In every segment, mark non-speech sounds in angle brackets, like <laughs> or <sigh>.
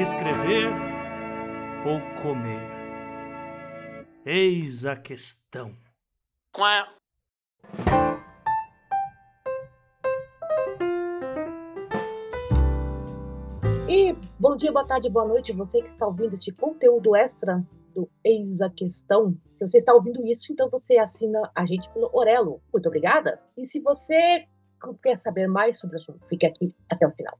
escrever ou comer? Eis a questão. Quá. E bom dia, boa tarde, boa noite, você que está ouvindo este conteúdo extra do Eis a Questão. Se você está ouvindo isso, então você assina a gente pelo Orelo. Muito obrigada. E se você quer saber mais sobre o assunto, fique aqui até o final.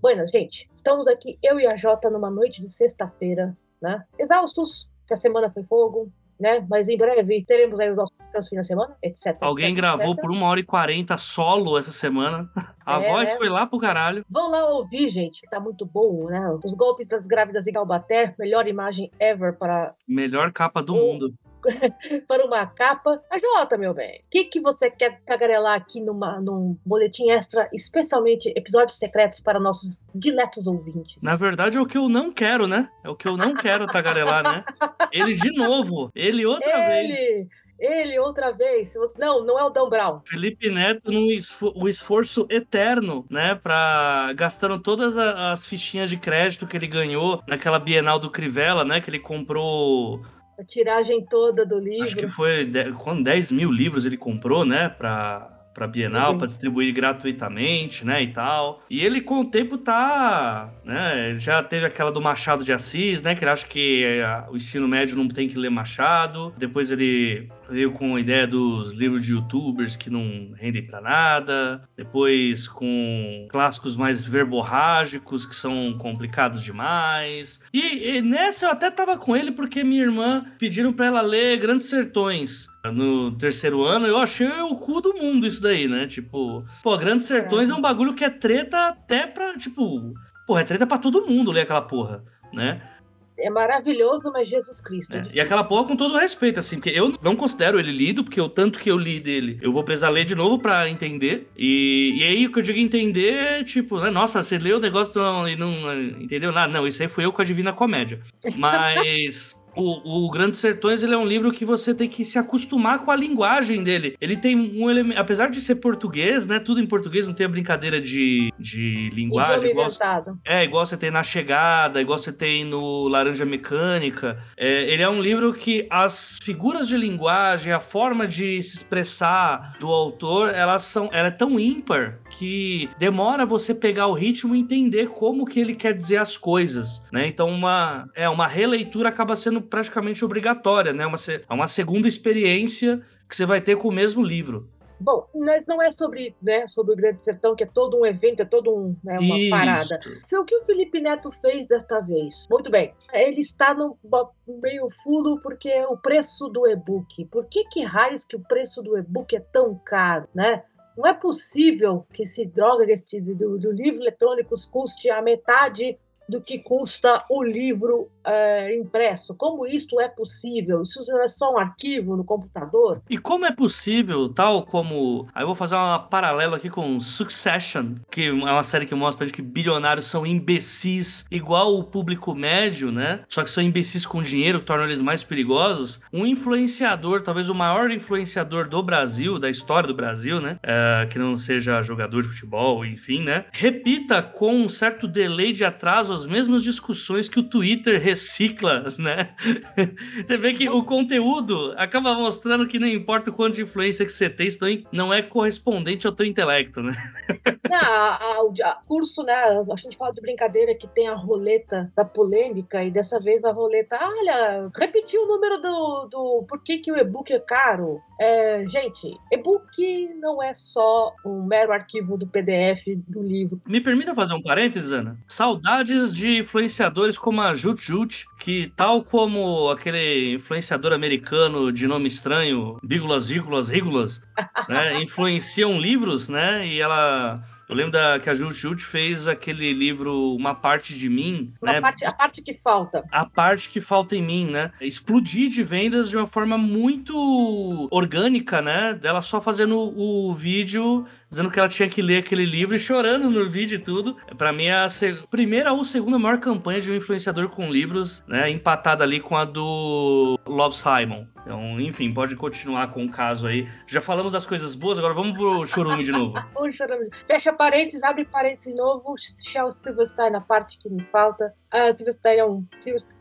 Buenas, gente. Estamos aqui, eu e a Jota, numa noite de sexta-feira, né? Exaustos, que a semana foi fogo, né? Mas em breve teremos aí os nossos descansos fim da semana, etc. Alguém etc, gravou etc. por uma hora e quarenta solo essa semana. A É, voz né? foi lá pro caralho. Vão lá ouvir, gente, que tá muito bom, né? Os golpes das grávidas em Galbaté, melhor imagem ever para, Melhor capa do Oh. mundo. <laughs> para uma capa. A Jota, meu bem, o que, que você quer tagarelar aqui numa, num boletim extra, especialmente episódios secretos para nossos diletos ouvintes? Na verdade, é o que eu não quero, né? É o que eu não quero tagarelar, né? Ele de novo. Ele outra vez. ele, ele outra vez. Não, não é o Dan Brown. Felipe Neto num esfo- o esforço eterno, né, para gastando todas as fichinhas de crédito que ele ganhou naquela Bienal do Crivella, né, que ele comprou, A tiragem toda do livro. acho que foi quando 10 mil livros ele comprou, né, para para Bienal, Uhum. para distribuir gratuitamente, né, e tal. E ele com o tempo tá, né, ele já teve aquela do Machado de Assis, né, que ele acha que eh, o ensino médio não tem que ler Machado. Depois ele veio com a ideia dos livros de youtubers que não rendem pra nada. Depois com clássicos mais verborrágicos que são complicados demais. E, e nessa eu até tava com ele porque minha irmã pediram pra ela ler Grandes Sertões. No terceiro ano, eu achei o cu do mundo isso daí, né? Tipo, pô, Grandes Sertões é, um bagulho que é treta até pra, tipo, pô, é treta pra todo mundo ler aquela porra, né? É maravilhoso, mas Jesus Cristo. É, é E aquela porra com todo respeito, assim, porque eu não considero ele lido, porque o tanto que eu li dele, eu vou precisar ler de novo pra entender. E, e aí o que eu digo entender é tipo, né, nossa, você leu o negócio não- e não, entendeu nada. Não, isso aí foi eu com a Divina Comédia. <laughs> Mas. O, o Grandes Sertões ele é um livro que você tem que se acostumar com a linguagem dele. Ele tem um elemento. Apesar de ser português, né? Tudo em português, não tem a brincadeira de, de linguagem. Igual- é, igual você tem na Chegada, igual você tem no Laranja Mecânica. É, ele é um livro que as figuras de linguagem, a forma de se expressar do autor, elas são, ela é tão ímpar que demora você pegar o ritmo e entender como que ele quer dizer as coisas, né? Então uma é uma releitura acaba sendo praticamente obrigatória, né? Uma, é uma segunda experiência que você vai ter com o mesmo livro. Bom, mas não é sobre, né, sobre o Grande Sertão, que é todo um evento, é todo um, né, uma Isso. parada. Foi o que o Felipe Neto fez desta vez. Muito bem. Ele está no meio fulo porque é o preço do e-book. Por que que raios que o preço do e-book é tão caro, né? Não é possível que esse droga desse, do, do livro eletrônico custe a metade do que custa o livro eh, impresso. Como isto é possível? Isso não é só um arquivo no computador? E como é possível, tal como. Aí eu vou fazer uma paralelo aqui com Succession, que é uma série que mostra pra gente que bilionários são imbecis, igual o público médio, né? Só que são imbecis com dinheiro, que tornam eles mais perigosos. Um influenciador, talvez o maior influenciador do Brasil, da história do Brasil, né? É, que não seja jogador de futebol, enfim, né? Repita com um certo delay de atraso as mesmas discussões que o Twitter recicla, né? <laughs> Você vê que o conteúdo acaba mostrando que não importa o quanto de influência que você tem, isso não- é correspondente ao teu intelecto, né? Não, a, a- a- curso, né? A gente fala de brincadeira que tem a roleta da polêmica, e dessa vez a roleta, olha, repetiu o número do. do por que, que o e-book é caro? É, gente, e-book não é só um mero arquivo do PDF do livro. Me permita fazer um parênteses, Ana? Saudades de influenciadores como a Jut Jut, que tal como aquele influenciador americano de nome estranho, Bígulas, Vígulas, Rígulas, né? <laughs> Influenciam livros, né? E ela... Eu lembro da, que a Jut Jut fez aquele livro Uma Parte de Mim, Uma né? parte, a parte que falta. a parte que falta em mim, né? Explodir de vendas de uma forma muito orgânica, né? Dela só fazendo o vídeo dizendo que ela tinha que ler aquele livro e chorando no vídeo e tudo. Para mim é a primeira ou segunda maior campanha de um influenciador com livros, né? Empatada ali com a do Love Simon. Então, enfim, pode continuar com o caso aí. Já falamos das coisas boas, agora vamos pro chorume de novo. o <laughs> chorume. Fecha parênteses, abre parênteses de novo. Shell Silverstein na parte que me falta. Uh, Silverstein é um,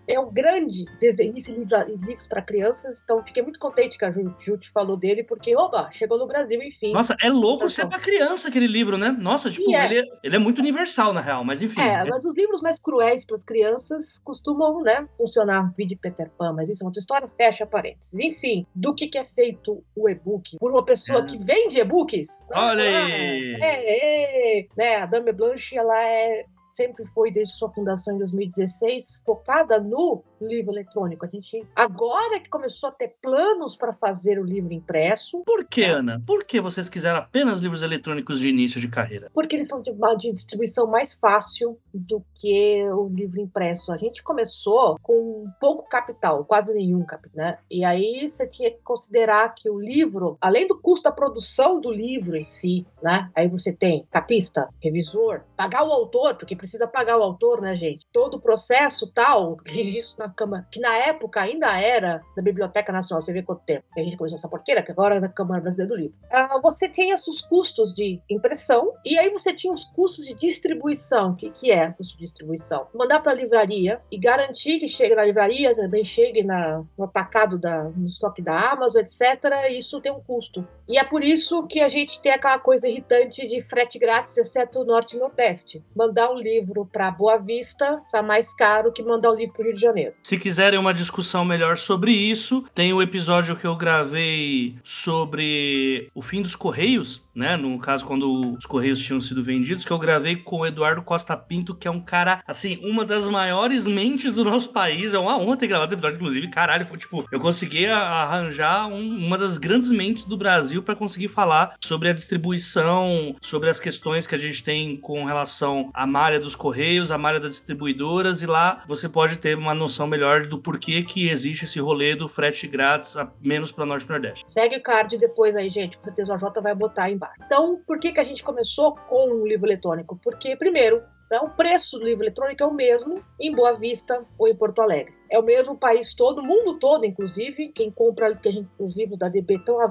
é um grande desenhista de livros para crianças, então fiquei muito contente que a Jute falou dele, porque, oba, chegou no Brasil, enfim. Nossa, é louco então, ser para criança aquele livro, né? Nossa, tipo, é. Ele, é, ele é muito universal, na real, mas enfim. É, mas os livros mais cruéis para as crianças costumam, né, funcionar, vídeo Peter Pan, mas isso é outra história, fecha parênteses. Enfim, do que, que é feito o e-book por uma pessoa é. que vende e-books? Olha aí! É, é, é, né, a Dame Blanche, ela é sempre foi, desde sua fundação em 2016, focada no livro eletrônico. A gente agora que começou a ter planos para fazer o livro impresso. Por que, né? Ana? Por que vocês quiseram apenas livros eletrônicos de início de carreira? Porque eles são de, de distribuição mais fácil do que o livro impresso. A gente começou com pouco capital, quase nenhum capital, né? E aí você tinha que considerar que o livro, além do custo da produção do livro em si, né? Aí você tem capista, revisor, pagar o autor, porque precisa pagar o autor, né, gente? Todo o processo tal, registro na Câmara, que na época ainda era da Biblioteca Nacional, você vê quanto tempo que a gente começou essa porqueira, que agora é da Câmara Brasileira do Livro. Ah, você tem esses custos de impressão e aí você tinha os custos de distribuição. O que, que é custo de distribuição? Mandar para a livraria e garantir que chegue na livraria, também chegue na, no atacado da, no estoque da Amazon, etc. Isso tem um custo. E é por isso que a gente tem aquela coisa irritante de frete grátis, exceto o Norte e Nordeste. Mandar um livro livro para Boa Vista está mais caro que mandar o livro para o Rio de Janeiro. Se quiserem uma discussão melhor sobre isso, tem o episódio que eu gravei sobre o fim dos Correios, né? No caso, quando os Correios tinham sido vendidos, que eu gravei com o Eduardo Costa Pinto, que é um cara, assim, uma das maiores mentes do nosso país. É uma honra ter gravado esse episódio, inclusive, caralho, foi tipo, eu consegui arranjar um, uma das grandes mentes do Brasil para conseguir falar sobre a distribuição, sobre as questões que a gente tem com relação à malha dos Correios, à malha das distribuidoras, e lá você pode ter uma noção melhor do porquê que existe esse rolê do frete grátis, menos para Norte e Nordeste. Segue o card depois aí, gente, com certeza o Jota vai botar aí embaixo. Então, por que, que a gente começou com o livro eletrônico? Porque, primeiro, né, o preço do livro eletrônico é o mesmo em Boa Vista ou em Porto Alegre. É o mesmo país todo, mundo todo, inclusive. Quem compra a gente, os livros da DB estão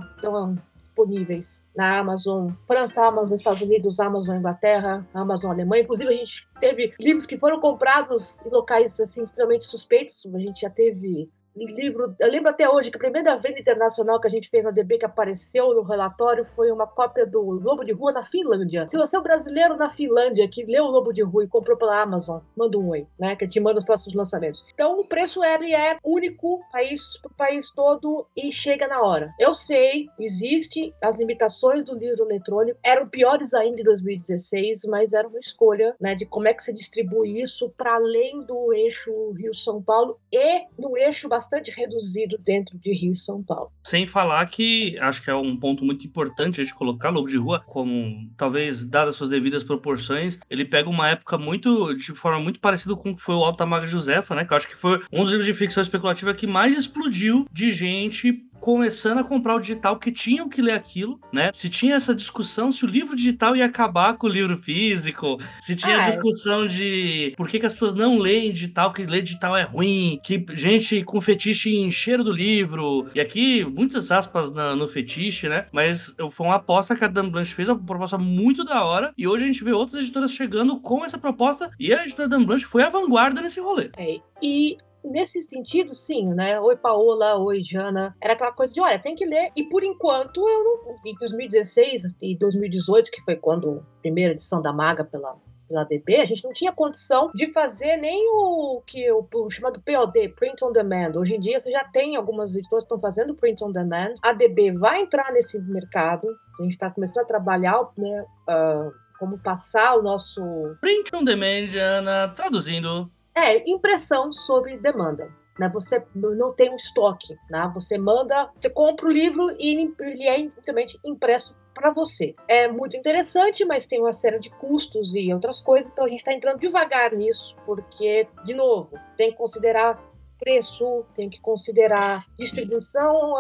disponíveis na Amazon, França, Amazon, Estados Unidos, Amazon, Inglaterra, Amazon, Alemanha. Inclusive, a gente teve livros que foram comprados em locais assim extremamente suspeitos. A gente já teve livro. Eu lembro até hoje que a primeira venda internacional que a gente fez na DB que apareceu no relatório foi uma cópia do Lobo de Rua na Finlândia. Se você é um brasileiro na Finlândia que leu o Lobo de Rua e comprou pela Amazon, manda um oi, né? Que te manda os próximos lançamentos. Então o preço ele é único país pro país todo e chega na hora. Eu sei, existe as limitações do livro eletrônico, eram piores ainda em 2016, mas era uma escolha, né, de como é que se distribui isso para além do eixo Rio-São Paulo e no eixo bastante bastante reduzido dentro de Rio e São Paulo. Sem falar que acho que é um ponto muito importante a gente colocar Lobo de Rua como, talvez, dadas suas devidas proporções, ele pega uma época muito, de forma muito parecida com o que foi o Alta Maga Josefa, né? Que eu acho que foi um dos livros de ficção especulativa que mais explodiu de gente começando a comprar o digital que tinham que ler aquilo, né? Se tinha essa discussão se o livro digital ia acabar com o livro físico, se tinha a discussão de por que, que as pessoas não leem digital, que ler digital é ruim, que gente com fetiche encheram do livro. E aqui, muitas aspas na, no fetiche, né? Mas foi uma aposta que a Dan Blanche fez, uma proposta muito da hora. E hoje a gente vê outras editoras chegando com essa proposta. E a editora Dan Blanche foi a vanguarda nesse rolê. É, e nesse sentido, sim, né? Oi, Paola, oi, Jana. Era aquela coisa de, olha, tem que ler. E por enquanto, eu não. Em 2016 e 2018, que foi quando a primeira edição da Maga pela, pela DB, a gente não tinha condição de fazer nem o que o, o, chamado POD, Print on Demand. Hoje em dia você já tem algumas editoras que estão fazendo Print on Demand. A DB vai entrar nesse mercado. A gente está começando a trabalhar, né? Uh, como passar o nosso. Print on Demand, Ana, traduzindo. É, impressão sobre demanda. Né? Você não tem um estoque. Né? Você manda, você compra o livro e ele é simplesmente impresso para você. É muito interessante, mas tem uma série de custos e outras coisas, então a gente está entrando devagar nisso, porque, de novo, tem que considerar preço, tem que considerar distribuição,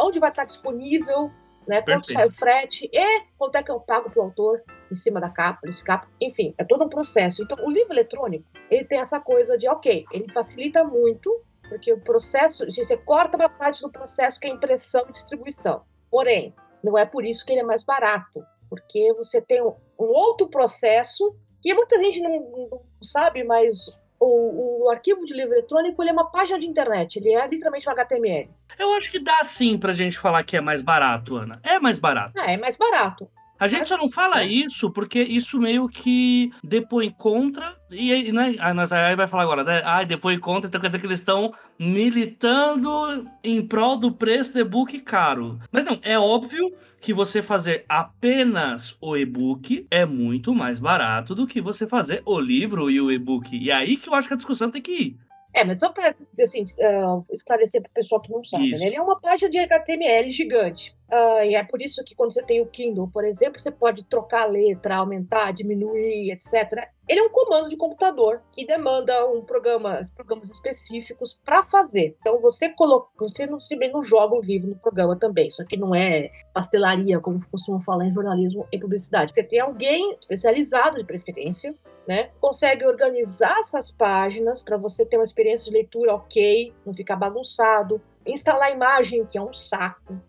onde vai estar disponível né? Quanto sai o frete e quanto é que eu pago pro autor em cima da capa, desse capa, enfim, é todo um processo. Então, o livro eletrônico, ele tem essa coisa de, ok, ele facilita muito, porque o processo, você corta uma parte do processo que é impressão e distribuição. Porém, não é por isso que ele é mais barato, porque você tem um, outro processo que muita gente não, não sabe, mas o, o, arquivo de livro eletrônico ele é uma página de internet, ele é literalmente um HTML. Eu acho que dá sim pra gente falar que é mais barato, Ana. É mais barato. Ah, é mais barato. A gente só não fala é. isso porque isso meio que depõe contra. E aí, né? Aí vai falar agora, né? Ah, depõe contra, então quer dizer que eles estão militando em prol do preço do e-book caro. Mas não, é óbvio que você fazer apenas o e-book é muito mais barato do que você fazer o livro e o e-book. E é aí que eu acho que a discussão tem que ir. É, mas só para assim, uh, esclarecer para o pessoal que não sabe, né? ele é uma página de HTML gigante. Uh, e é por isso que quando você tem o Kindle, por exemplo, você pode trocar a letra, aumentar, diminuir, etc. Ele é um comando de computador que demanda um programa, programas específicos para fazer. Então você coloca, você não se não joga o livro no programa também. Isso aqui não é pastelaria, como costumam falar em jornalismo e publicidade. Você tem alguém especializado de preferência né? Consegue organizar essas páginas para você ter uma experiência de leitura ok, não ficar bagunçado. Instalar imagem, que é um saco.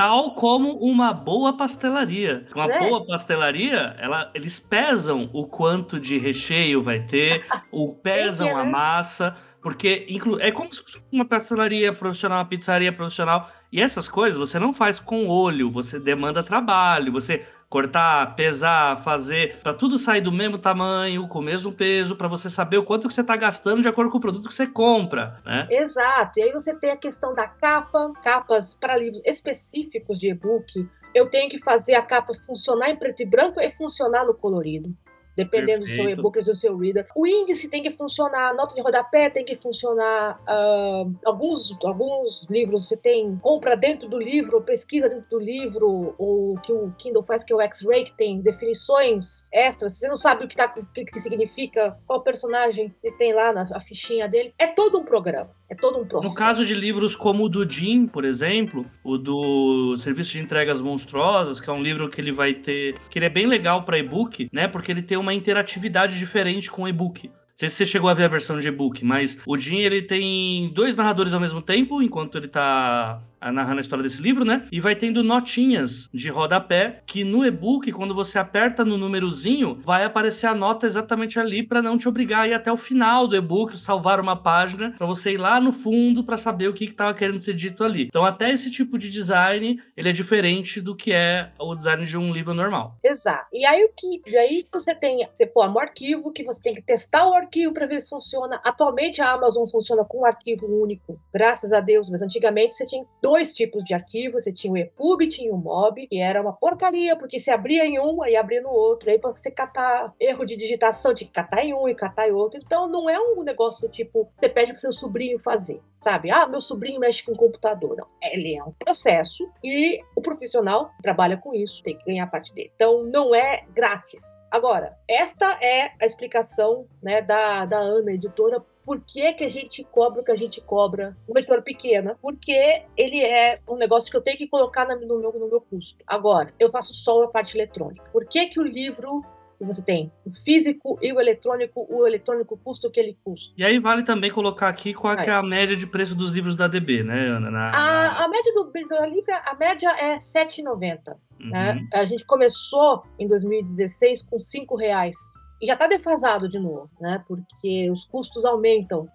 Tal como uma boa pastelaria. Uma É. boa pastelaria, ela, eles pesam o quanto de recheio vai ter, <laughs> o pesam a né? massa, porque é como se fosse uma pastelaria profissional, uma pizzaria profissional. E essas coisas você não faz com olho, você demanda trabalho, você cortar, pesar, fazer, para tudo sair do mesmo tamanho, com o mesmo peso, para você saber o quanto que você está gastando de acordo com o produto que você compra, né? Exato. E aí você tem a questão da capa, capas para livros específicos de e-book. Eu tenho que fazer a capa funcionar em preto e branco e funcionar no colorido. Dependendo do seu Perfeito. e-book e do seu reader. O índice tem que funcionar, a nota de rodapé tem que funcionar. ah, alguns, alguns livros você tem compra dentro do livro, pesquisa dentro do livro, o que o Kindle faz, que é o X-Ray, que tem definições extras. Você não sabe o que, tá, o que, significa, qual personagem ele tem lá na fichinha dele. É todo um programa. É todo um processo. No caso de livros como o do Jim, por exemplo, o do Serviço de Entregas Monstruosas, que é um livro que ele vai ter, que ele é bem legal para e-book, né? Porque ele tem uma interatividade diferente com o e-book. Sei se você chegou a ver a versão de e-book, mas o Jim ele tem dois narradores ao mesmo tempo, enquanto ele tá narrando a história desse livro, né? E vai tendo notinhas de rodapé que no e-book, quando você aperta no númerozinho, vai aparecer a nota exatamente ali para não te obrigar a ir até o final do e-book, salvar uma página, para você ir lá no fundo para saber o que estava querendo ser dito ali. Então, até esse tipo de design, ele é diferente do que é o design de um livro normal. Exato. E aí o que, e aí se você tem, você forma um arquivo que você tem que testar o arquivo para ver se funciona. Atualmente a Amazon funciona com um arquivo único, graças a Deus, mas antigamente você tinha dois tipos de arquivo, você tinha o EPUB tinha o MOB, que era uma porcaria, porque se abria em um, aí abria no outro, aí para você catar erro de digitação, tinha que catar em um e catar em outro. Então não é um negócio do tipo, você pede pro seu sobrinho fazer, sabe? Ah, meu sobrinho mexe com computador. Não, ele é um processo e o profissional trabalha com isso, tem que ganhar parte dele. Então não é grátis. Agora, esta é a explicação né, da, da Ana, editora, por que, que a gente cobra o que a gente cobra uma editora pequena? Porque ele é um negócio que eu tenho que colocar no meu, no meu custo. Agora, eu faço só a parte eletrônica. Por que, que o livro que você tem o físico e o eletrônico, o eletrônico custa o que ele custa? E aí vale também colocar aqui qual é, é a média de preço dos livros da DB, né, Ana? Na- A, a média do, do livro, a média é R$ 7,90. Uhum. né? A gente começou em 2016 com cinco reais. E já está defasado de novo, né? Porque os custos aumentam. né?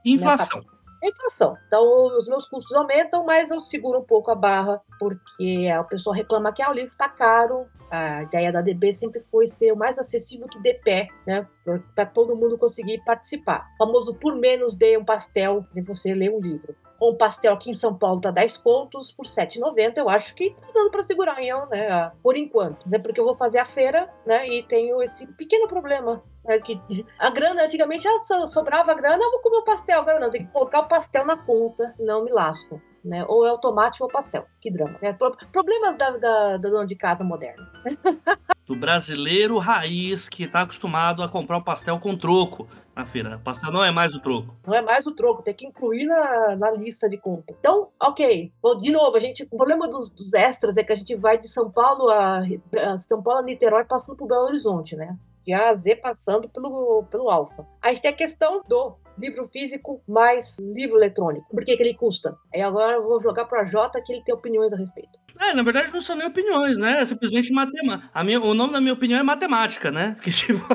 Inflação. É inflação. Então, os meus custos aumentam, mas eu seguro um pouco a barra, porque a pessoa reclama que ah, o livro está caro. A ideia da DB sempre foi ser o mais acessível que dê pé, né? Para todo mundo conseguir participar. O famoso por menos dê um pastel de você ler um livro. Um pastel aqui em São Paulo tá 10 contos por 7,90. Eu acho que tá dando para segurar, então, né? Por enquanto. Né? Porque eu vou fazer a feira, né? E tenho esse pequeno problema. Né? Que a grana, antigamente, ah, so- sobrava a grana, eu vou comer o pastel. Agora não, tem que colocar o pastel na conta, senão eu me lasco. Né? Ou é o tomate ou o pastel. Que drama. Né? Pro- Problemas da, da, da dona de casa moderna. <laughs> do brasileiro raiz que está acostumado a comprar o pastel com troco na feira. O pastel não é mais o troco. Não é mais o troco, tem que incluir na, na lista de compra. Então, ok. Bom, de novo, a gente, o problema dos, dos, extras é que a gente vai de São Paulo a, a São Paulo a Niterói passando por Belo Horizonte, né? A Z passando pelo, pelo Alfa. A gente tem a questão do livro físico mais livro eletrônico. Por que, que ele custa? Aí agora eu vou jogar para Jota que ele tem opiniões a respeito. É, na verdade não são nem opiniões, né? É simplesmente matemática. O nome da minha opinião é matemática, né? <laughs> Porque, tipo,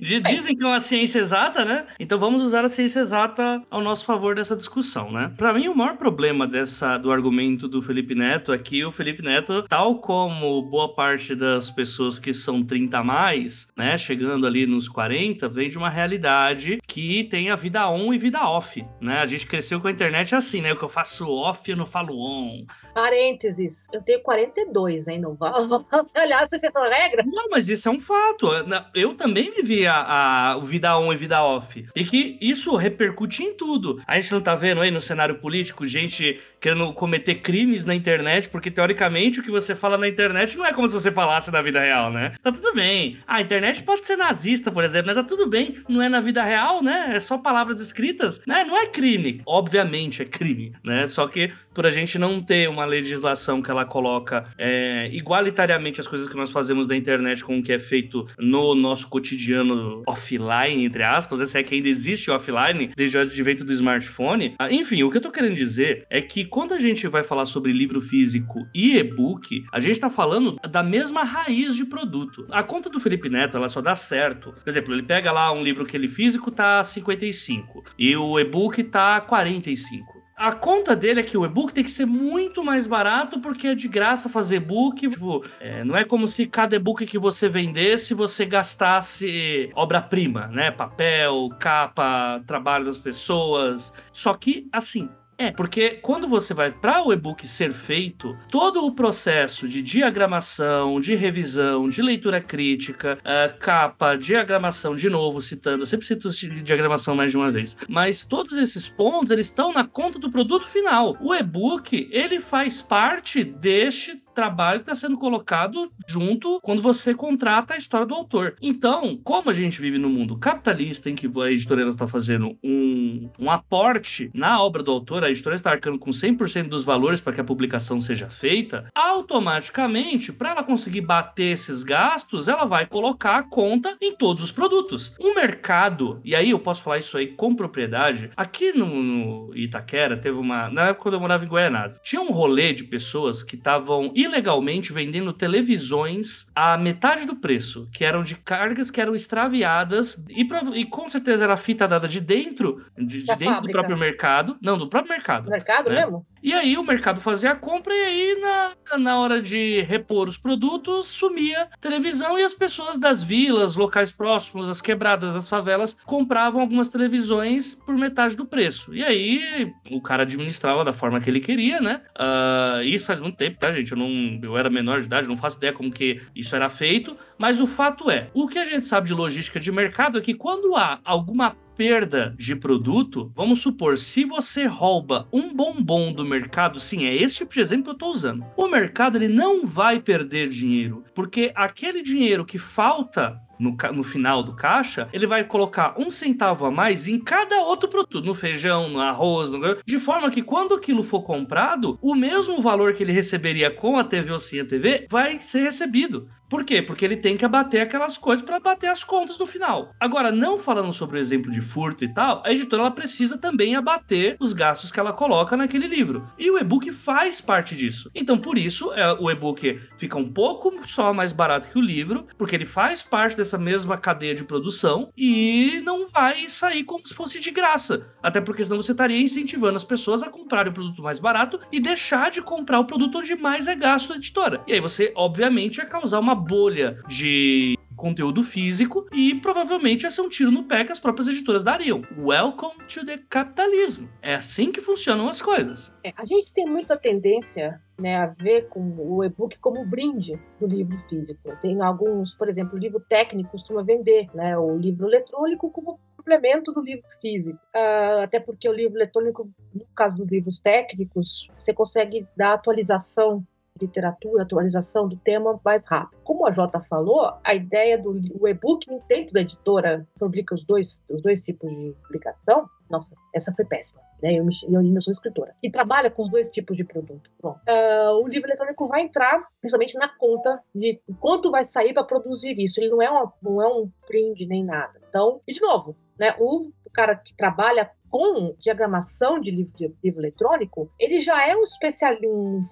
dizem que é uma ciência exata, né? Então vamos usar a ciência exata ao nosso favor dessa discussão, né? Para mim, o maior problema dessa, do argumento do Felipe Neto é que o Felipe Neto, tal como boa parte das pessoas que são 30 a mais, né? Chegando ali nos 40, vem de uma realidade que tem a vida on e vida off, né? A gente cresceu com a internet assim, né? O que eu faço off, eu não falo on. Parênteses, eu tenho 42, hein? Não vale. Aliás, isso é regra? Não, mas isso é um fato. Eu também vivi a, a vida on e vida off. E que isso repercute em tudo. A gente não tá vendo aí no cenário político gente querendo cometer crimes na internet, porque teoricamente o que você fala na internet não é como se você falasse na vida real, né? Tá tudo bem. A internet pode ser nazista, por exemplo, né? Tá tudo bem. Não é na vida real, né? É só palavras escritas, né? Não é crime. Obviamente é crime, né? Só que por a gente não ter uma legislação que ela coloca é, igualitariamente as coisas que nós fazemos na internet com o que é feito no nosso cotidiano offline, entre aspas, né? se é que ainda existe offline, desde o advento do smartphone. Ah, enfim, o que eu tô querendo dizer é que quando a gente vai falar sobre livro físico e e-book, a gente tá falando da mesma raiz de produto. A conta do Felipe Neto, ela só dá certo. Por exemplo, ele pega lá um livro que ele físico tá 55 e o e-book tá 45. A conta dele é que o e-book tem que ser muito mais barato porque é de graça fazer e-book. Tipo, é, não é como se cada e-book que você vendesse você gastasse obra-prima, né? Papel, capa, trabalho das pessoas. Só que, assim, é, porque quando você vai para o e-book ser feito, todo o processo de diagramação, de revisão, de leitura crítica, uh, capa, diagramação, de novo, citando, eu sempre cito diagramação mais de uma vez, mas todos esses pontos, eles estão na conta do produto final. O e-book, ele faz parte deste trabalho que está sendo colocado junto quando você contrata a história do autor. Então, como a gente vive no mundo capitalista em que a editora está fazendo um, um aporte na obra do autor, a editora está arcando com 100% dos valores para que a publicação seja feita, automaticamente, para ela conseguir bater esses gastos, ela vai colocar a conta em todos os produtos. O mercado, e aí eu posso falar isso aí com propriedade, aqui no, no Itaquera teve uma. Na época quando eu morava em Goianás, tinha um rolê de pessoas que estavam ilegalmente vendendo televisões a metade do preço, que eram de cargas que eram extraviadas e, e com certeza era fita dada de dentro, de, de dentro fábrica. do próprio mercado. Não, do próprio mercado. Mercado né? mesmo? E aí o mercado fazia a compra e aí na, na hora de repor os produtos sumia televisão e as pessoas das vilas, locais próximos, as quebradas das favelas compravam algumas televisões por metade do preço. E aí o cara administrava da forma que ele queria, né? Uh, isso faz muito tempo, tá, gente? Eu, não, eu era menor de idade, não faço ideia como que isso era feito, mas o fato é, o que a gente sabe de logística de mercado é que quando há alguma perda de produto, vamos supor, se você rouba um bombom do mercado, sim, é esse tipo de exemplo que eu estou usando. O mercado ele não vai perder dinheiro, porque aquele dinheiro que falta no, no, final do caixa, ele vai colocar um centavo a mais em cada outro produto, no feijão, no arroz, no... de forma que quando aquilo for comprado, o mesmo valor que ele receberia com a TV ou sem a TV vai ser recebido. Por quê? Porque ele tem que abater aquelas coisas para bater as contas no final. Agora, não falando sobre o exemplo de furto e tal, a editora ela precisa também abater os gastos que ela coloca naquele livro. E o e-book faz parte disso. Então, por isso, é, o e-book fica um pouco só mais barato que o livro, porque ele faz parte dessa mesma cadeia de produção e não vai sair como se fosse de graça. Até porque senão você estaria incentivando as pessoas a comprarem o produto mais barato e deixar de comprar o produto onde mais é gasto da editora. E aí você, obviamente, ia causar uma bolha de conteúdo físico e provavelmente ia ser um tiro no pé que as próprias editoras dariam. Welcome to the capitalismo. É assim que funcionam as coisas. É, a gente tem muita tendência né, a ver com o e-book como brinde do livro físico. Tem alguns, por exemplo, o livro técnico costuma vender né, o livro eletrônico como complemento do livro físico. Uh, até porque o livro eletrônico, no caso dos livros técnicos, você consegue dar atualização literatura, atualização do tema mais rápido. Como a Jota falou, a ideia do e-book dentro da editora publica os dois, os dois tipos de publicação. Nossa, essa foi péssima. Né? Eu, eu ainda sou escritora. E trabalha com os dois tipos de produto. Bom, uh, o livro eletrônico vai entrar principalmente na conta de quanto vai sair para produzir isso. Ele não é, uma, não é um print nem nada. Então, e de novo, né, o cara que trabalha com diagramação de livro, de livro eletrônico, ele já é um especialista, um,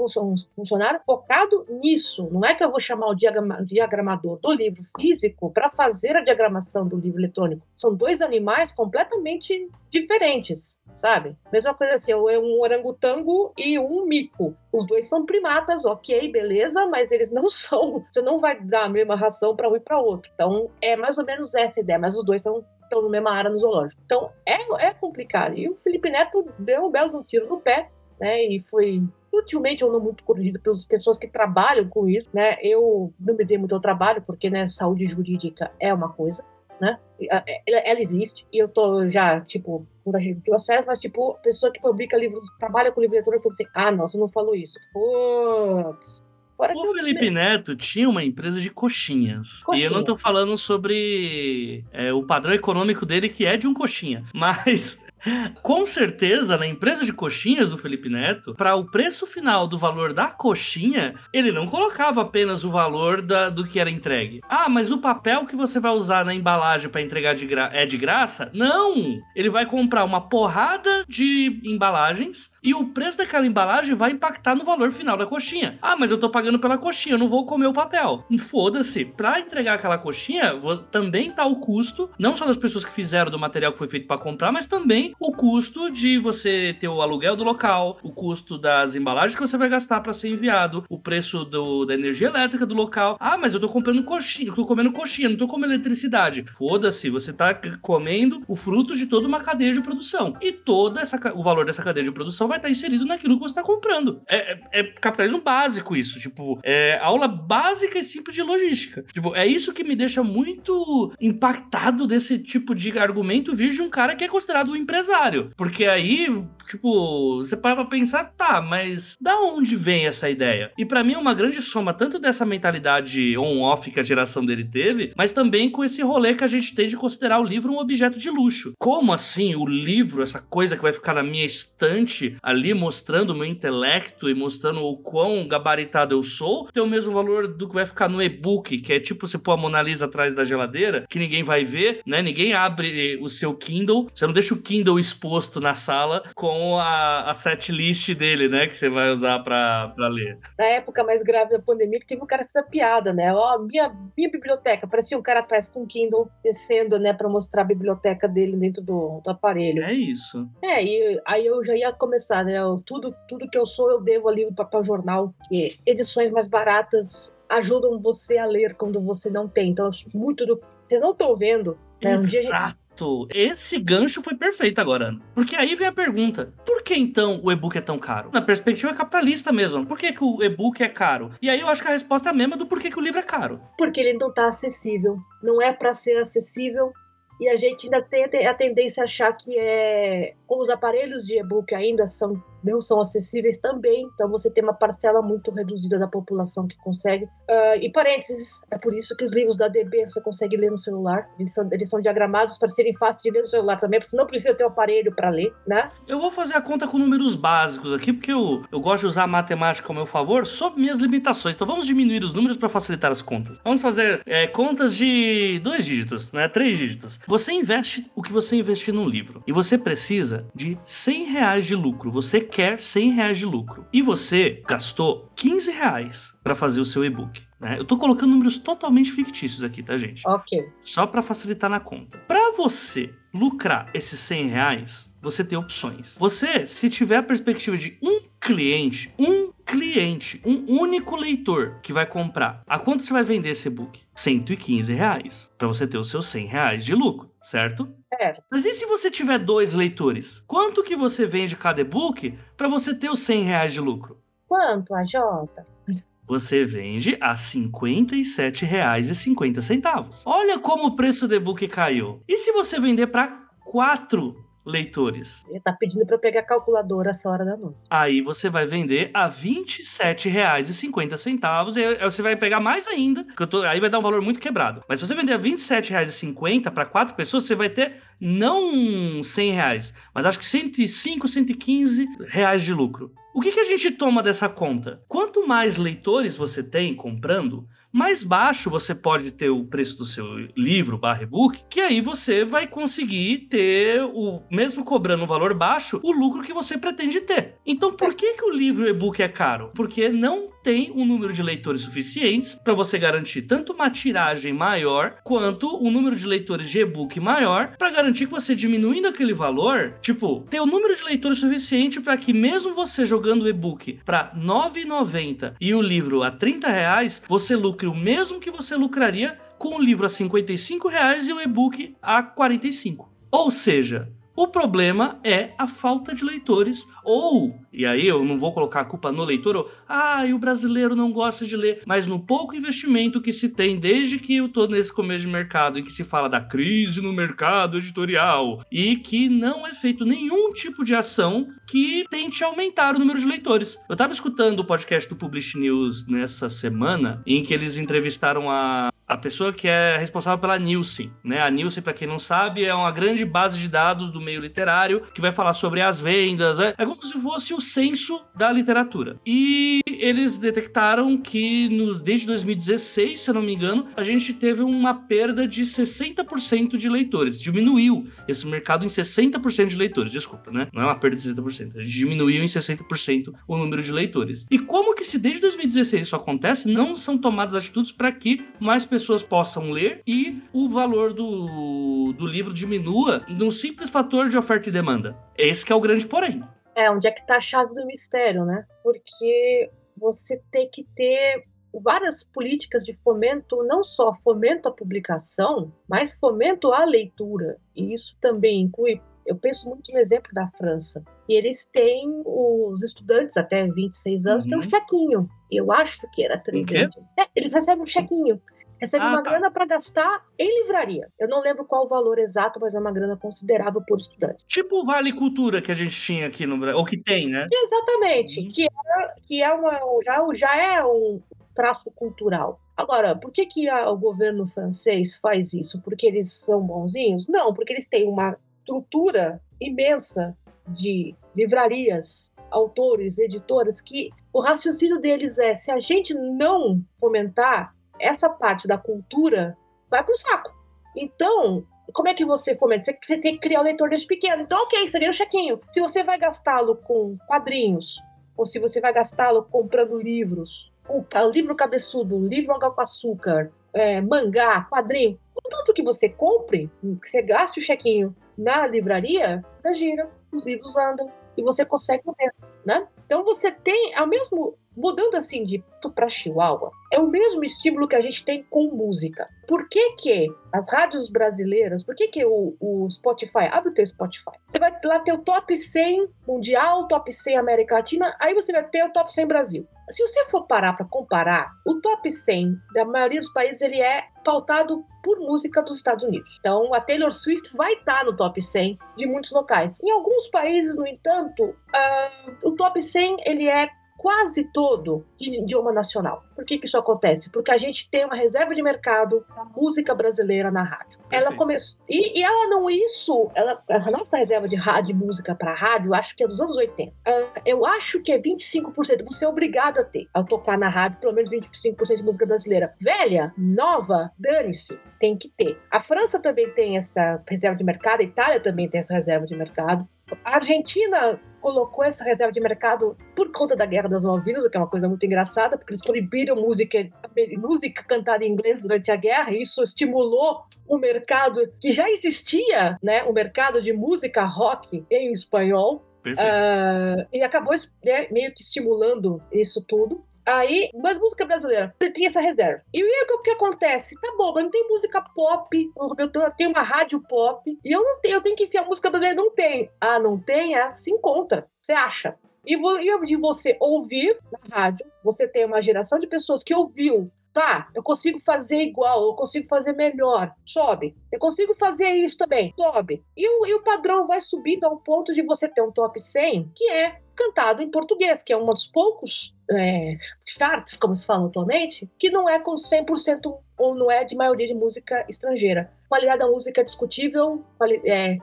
funcionário focado nisso. Não é que eu vou chamar o diagrama, diagramador do livro físico para fazer a diagramação do livro eletrônico. São dois animais completamente diferentes, sabe? Mesma coisa assim, é um orangotango e um mico. Os dois são primatas, ok, beleza, mas eles não <laughs> são. Você não vai dar a mesma ração para um e para outro. Então, é mais ou menos essa ideia, mas os dois são estão na mesma área no zoológico. Então é, é complicado. E o Felipe Neto deu um belo tiro no pé, né? E foi sutilmente ou não muito corrigido pelas pessoas que trabalham com isso, né? Eu não me dei muito ao trabalho, porque né, saúde jurídica é uma coisa, né? Ela, existe, e eu tô já, tipo, quando a gente tem acesso, mas, tipo, pessoa que publica livros, trabalha com livro eletrônico, assim, ah, você não falou isso. Putz, Fora o Felipe Neto tinha uma empresa de coxinhas. coxinhas. E eu não tô falando sobre é, o padrão econômico dele, que é de um coxinha. <laughs> Mas com certeza, na empresa de coxinhas do Felipe Neto, para o preço final do valor da coxinha, ele não colocava apenas o valor da, do que era entregue. Ah, mas o papel que você vai usar na embalagem para entregar de é de graça? Não! Ele vai comprar uma porrada de embalagens e o preço daquela embalagem vai impactar no valor final da coxinha. Ah, mas eu tô pagando pela coxinha, eu não vou comer o papel. Foda-se. Para entregar aquela coxinha, também tá o custo, não só das pessoas que fizeram do material que foi feito para comprar, mas também o custo de você ter o aluguel do local, o custo das embalagens que você vai gastar para ser enviado, o preço do, da energia elétrica do local. Ah, mas eu tô comprando coxinha, tô comendo coxinha, não tô comendo eletricidade. Foda-se, você tá comendo o fruto de toda uma cadeia de produção. E toda essa o valor dessa cadeia de produção vai estar inserido naquilo que você está comprando. É, é, é, capitalismo básico isso, tipo, é aula básica e simples de logística. Tipo, é isso que me deixa muito impactado desse tipo de argumento vir de um cara que é considerado um empresário empresário. Porque aí, tipo, você para pra pensar, tá, mas da onde vem essa ideia? E para mim é uma grande soma tanto dessa mentalidade on-off que a geração dele teve, mas também com esse rolê que a gente tem de considerar o livro um objeto de luxo. Como assim o livro, essa coisa que vai ficar na minha estante ali mostrando o meu intelecto e mostrando o quão gabaritado eu sou, tem o mesmo valor do que vai ficar no e-book, que é tipo você pôr a Mona Lisa atrás da geladeira, que ninguém vai ver, né? Ninguém abre o seu Kindle, você não deixa o Kindle exposto na sala com a, a set list dele, né? Que você vai usar pra, pra ler. Na época mais grave da pandemia, que teve um cara que fez a piada, né? Ó, minha, minha biblioteca. Parecia um cara atrás com um Kindle descendo, né? Pra mostrar a biblioteca dele dentro do, do aparelho. É isso. É, e aí eu já ia começar, né? Eu, tudo, tudo que eu sou, eu devo ali para papel jornal. E edições mais baratas ajudam você a ler quando você não tem. Então, muito do. Vocês não estão vendo. Né? Um Exato. Esse gancho foi perfeito agora. Porque aí vem a pergunta: por que então o e-book é tão caro? Na perspectiva capitalista mesmo. Por que, que o e-book é caro? E aí eu acho que a resposta é a mesma do porquê que o livro é caro. Porque ele não está acessível. Não é para ser acessível. E a gente ainda tem a tendência a achar que é. Como os aparelhos de e-book ainda são não são acessíveis também, então você tem uma parcela muito reduzida da população que consegue. Uh, e parênteses, é por isso que os livros da DB você consegue ler no celular, eles são, eles são diagramados para serem fáceis de ler no celular também, porque você não precisa ter o um aparelho para ler, né? Eu vou fazer a conta com números básicos aqui, porque eu, eu gosto de usar a matemática ao meu favor, sob minhas limitações. Então vamos diminuir os números para facilitar as contas. Vamos fazer é, contas de dois dígitos, né? Três dígitos. Você investe o que você investir num livro e você precisa de 100 reais de lucro. Você quer 100 reais de lucro e você gastou 15 reais para fazer o seu e-book. Né? Eu tô colocando números totalmente fictícios aqui, tá, gente? Ok. Só para facilitar na conta. Para você lucrar esses 100 reais, você tem opções. Você, se tiver a perspectiva de um cliente, um cliente, um único leitor que vai comprar, a quanto você vai vender esse e-book? 115 reais. Para você ter os seus 100 reais de lucro, certo? É. Mas e se você tiver dois leitores? Quanto que você vende cada e-book para você ter os 100 reais de lucro? Quanto, a Jota? Você vende a R$ 57,50. Olha como o preço do e-book caiu. E se você vender para quatro leitores. Ele tá pedindo para pegar calculadora essa hora da noite. Aí você vai vender a R$ 27,50 e aí você vai pegar mais ainda, que tô, aí vai dar um valor muito quebrado. Mas se você vender a R$ 27,50 para quatro pessoas, você vai ter não 100 reais, mas acho que 105, 115 reais de lucro. O que, que a gente toma dessa conta? Quanto mais leitores você tem comprando, mais baixo você pode ter o preço do seu livro barra e-book, que aí você vai conseguir ter o mesmo cobrando um valor baixo, o lucro que você pretende ter. Então, por que que o livro e-book é caro? Porque não tem um número de leitores suficientes para você garantir tanto uma tiragem maior quanto um número de leitores de e-book maior para garantir que você diminuindo aquele valor, tipo, ter o número de leitores suficiente para que mesmo você jogando o e-book para R$ 9,90 e o livro a 30 reais, você lucre o mesmo que você lucraria com o livro a 55 reais e o e-book a 45. Ou seja, o problema é a falta de leitores, ou, e aí eu não vou colocar a culpa no leitor, ou, ah, e o brasileiro não gosta de ler, mas no pouco investimento que se tem desde que eu tô nesse começo de mercado, em que se fala da crise no mercado editorial, e que não é feito nenhum tipo de ação que tente aumentar o número de leitores. Eu tava escutando o podcast do Publish News nessa semana, em que eles entrevistaram a a pessoa que é responsável pela Nielsen, né? A Nielsen, para quem não sabe, é uma grande base de dados do meio literário que vai falar sobre as vendas, né? é como se fosse o censo da literatura. E eles detectaram que no, desde 2016, se eu não me engano, a gente teve uma perda de 60% de leitores. Diminuiu esse mercado em 60% de leitores, desculpa, né? Não é uma perda de 60%, a gente diminuiu em 60% o número de leitores. E como que se desde 2016 isso acontece, não são tomadas atitudes para que mais pessoas pessoas possam ler e o valor do, do livro diminua num simples fator de oferta e demanda. Esse é o grande porém. É, onde é que tá a chave do mistério, né? Porque você tem que ter várias políticas de fomento, não só fomento à publicação, mas fomento à leitura. E isso também inclui, eu penso muito no exemplo da França. E eles têm, os estudantes até 26 anos, uhum. têm um chequinho. Eu acho que era 30. É, eles recebem um chequinho recebe ah, uma tá. grana para gastar em livraria. Eu não lembro qual o valor exato, mas é uma grana considerável por estudante. Tipo o Vale Cultura que a gente tinha aqui no Brasil, ou que tem, né? Exatamente, uhum. que, é, que é uma, já, já é um traço cultural. Agora, por que, que a, o governo francês faz isso? Porque eles são bonzinhos? Não, porque eles têm uma estrutura imensa de livrarias, autores, editoras, que o raciocínio deles é: se a gente não fomentar essa parte da cultura vai pro saco. Então, como é que você fomenta? Você tem que criar o leitor desde pequeno. Então, ok, você ganha um chequinho. Se você vai gastá-lo com quadrinhos, ou se você vai gastá-lo comprando livros, o, livro cabeçudo, livro água com açúcar, é, mangá, quadrinho, tudo que você compre, que você gaste o chequinho na livraria, da gira, os livros andam e você consegue ler, né? Então você tem, ao mesmo mudando assim de para Chihuahua, é o mesmo estímulo que a gente tem com música. Por que que as rádios brasileiras, por que que o, o Spotify, abre o teu Spotify, você vai lá ter o top 100 mundial, top 100 América Latina, aí você vai ter o top 100 Brasil. Se você for parar para comparar, o top 100 da maioria dos países ele é pautado por música dos Estados Unidos. Então, a Taylor Swift vai estar no top 100 de muitos locais. Em alguns países, no entanto, uh, o top 100 ele é quase todo de idioma nacional. Por que, que isso acontece? Porque a gente tem uma reserva de mercado da música brasileira na rádio. Ela começou. E, e, ela não isso, ela, a nossa reserva de rádio de música para rádio, acho que é dos anos 80. Uh, ah, eu acho que é 25%. Você é obrigado a ter, ao tocar na rádio, pelo menos 25% de música brasileira. Velha, nova, dane-se, tem que ter. A França também tem essa reserva de mercado, a Itália também tem essa reserva de mercado. A Argentina colocou essa reserva de mercado por conta da Guerra das Malvinas, o que é uma coisa muito engraçada, porque eles proibiram música, música cantada em inglês durante a guerra, e isso estimulou o mercado que já existia, né, o mercado de música rock em espanhol, Uh, e acabou né, meio que estimulando isso tudo. Aí, mas música brasileira, tem essa reserva. E aí, o que acontece? Tá bom, mas não tem música pop, eu tenho uma rádio pop, e eu não tenho, eu tenho que enfiar música brasileira, não tem. Ah, não tem? É, se encontra, você acha. E de você ouvir na rádio, você tem uma geração de pessoas que ouviu Tá, eu consigo fazer igual, eu consigo fazer melhor, sobe. Eu consigo fazer isso também, sobe. E o, e o padrão vai subindo a um ponto de você ter um top 100 que é cantado em português, que é um dos poucos é, charts, como se fala atualmente, que não é com 100% ou não é de maioria de música estrangeira. Qualidade da música é discutível, é,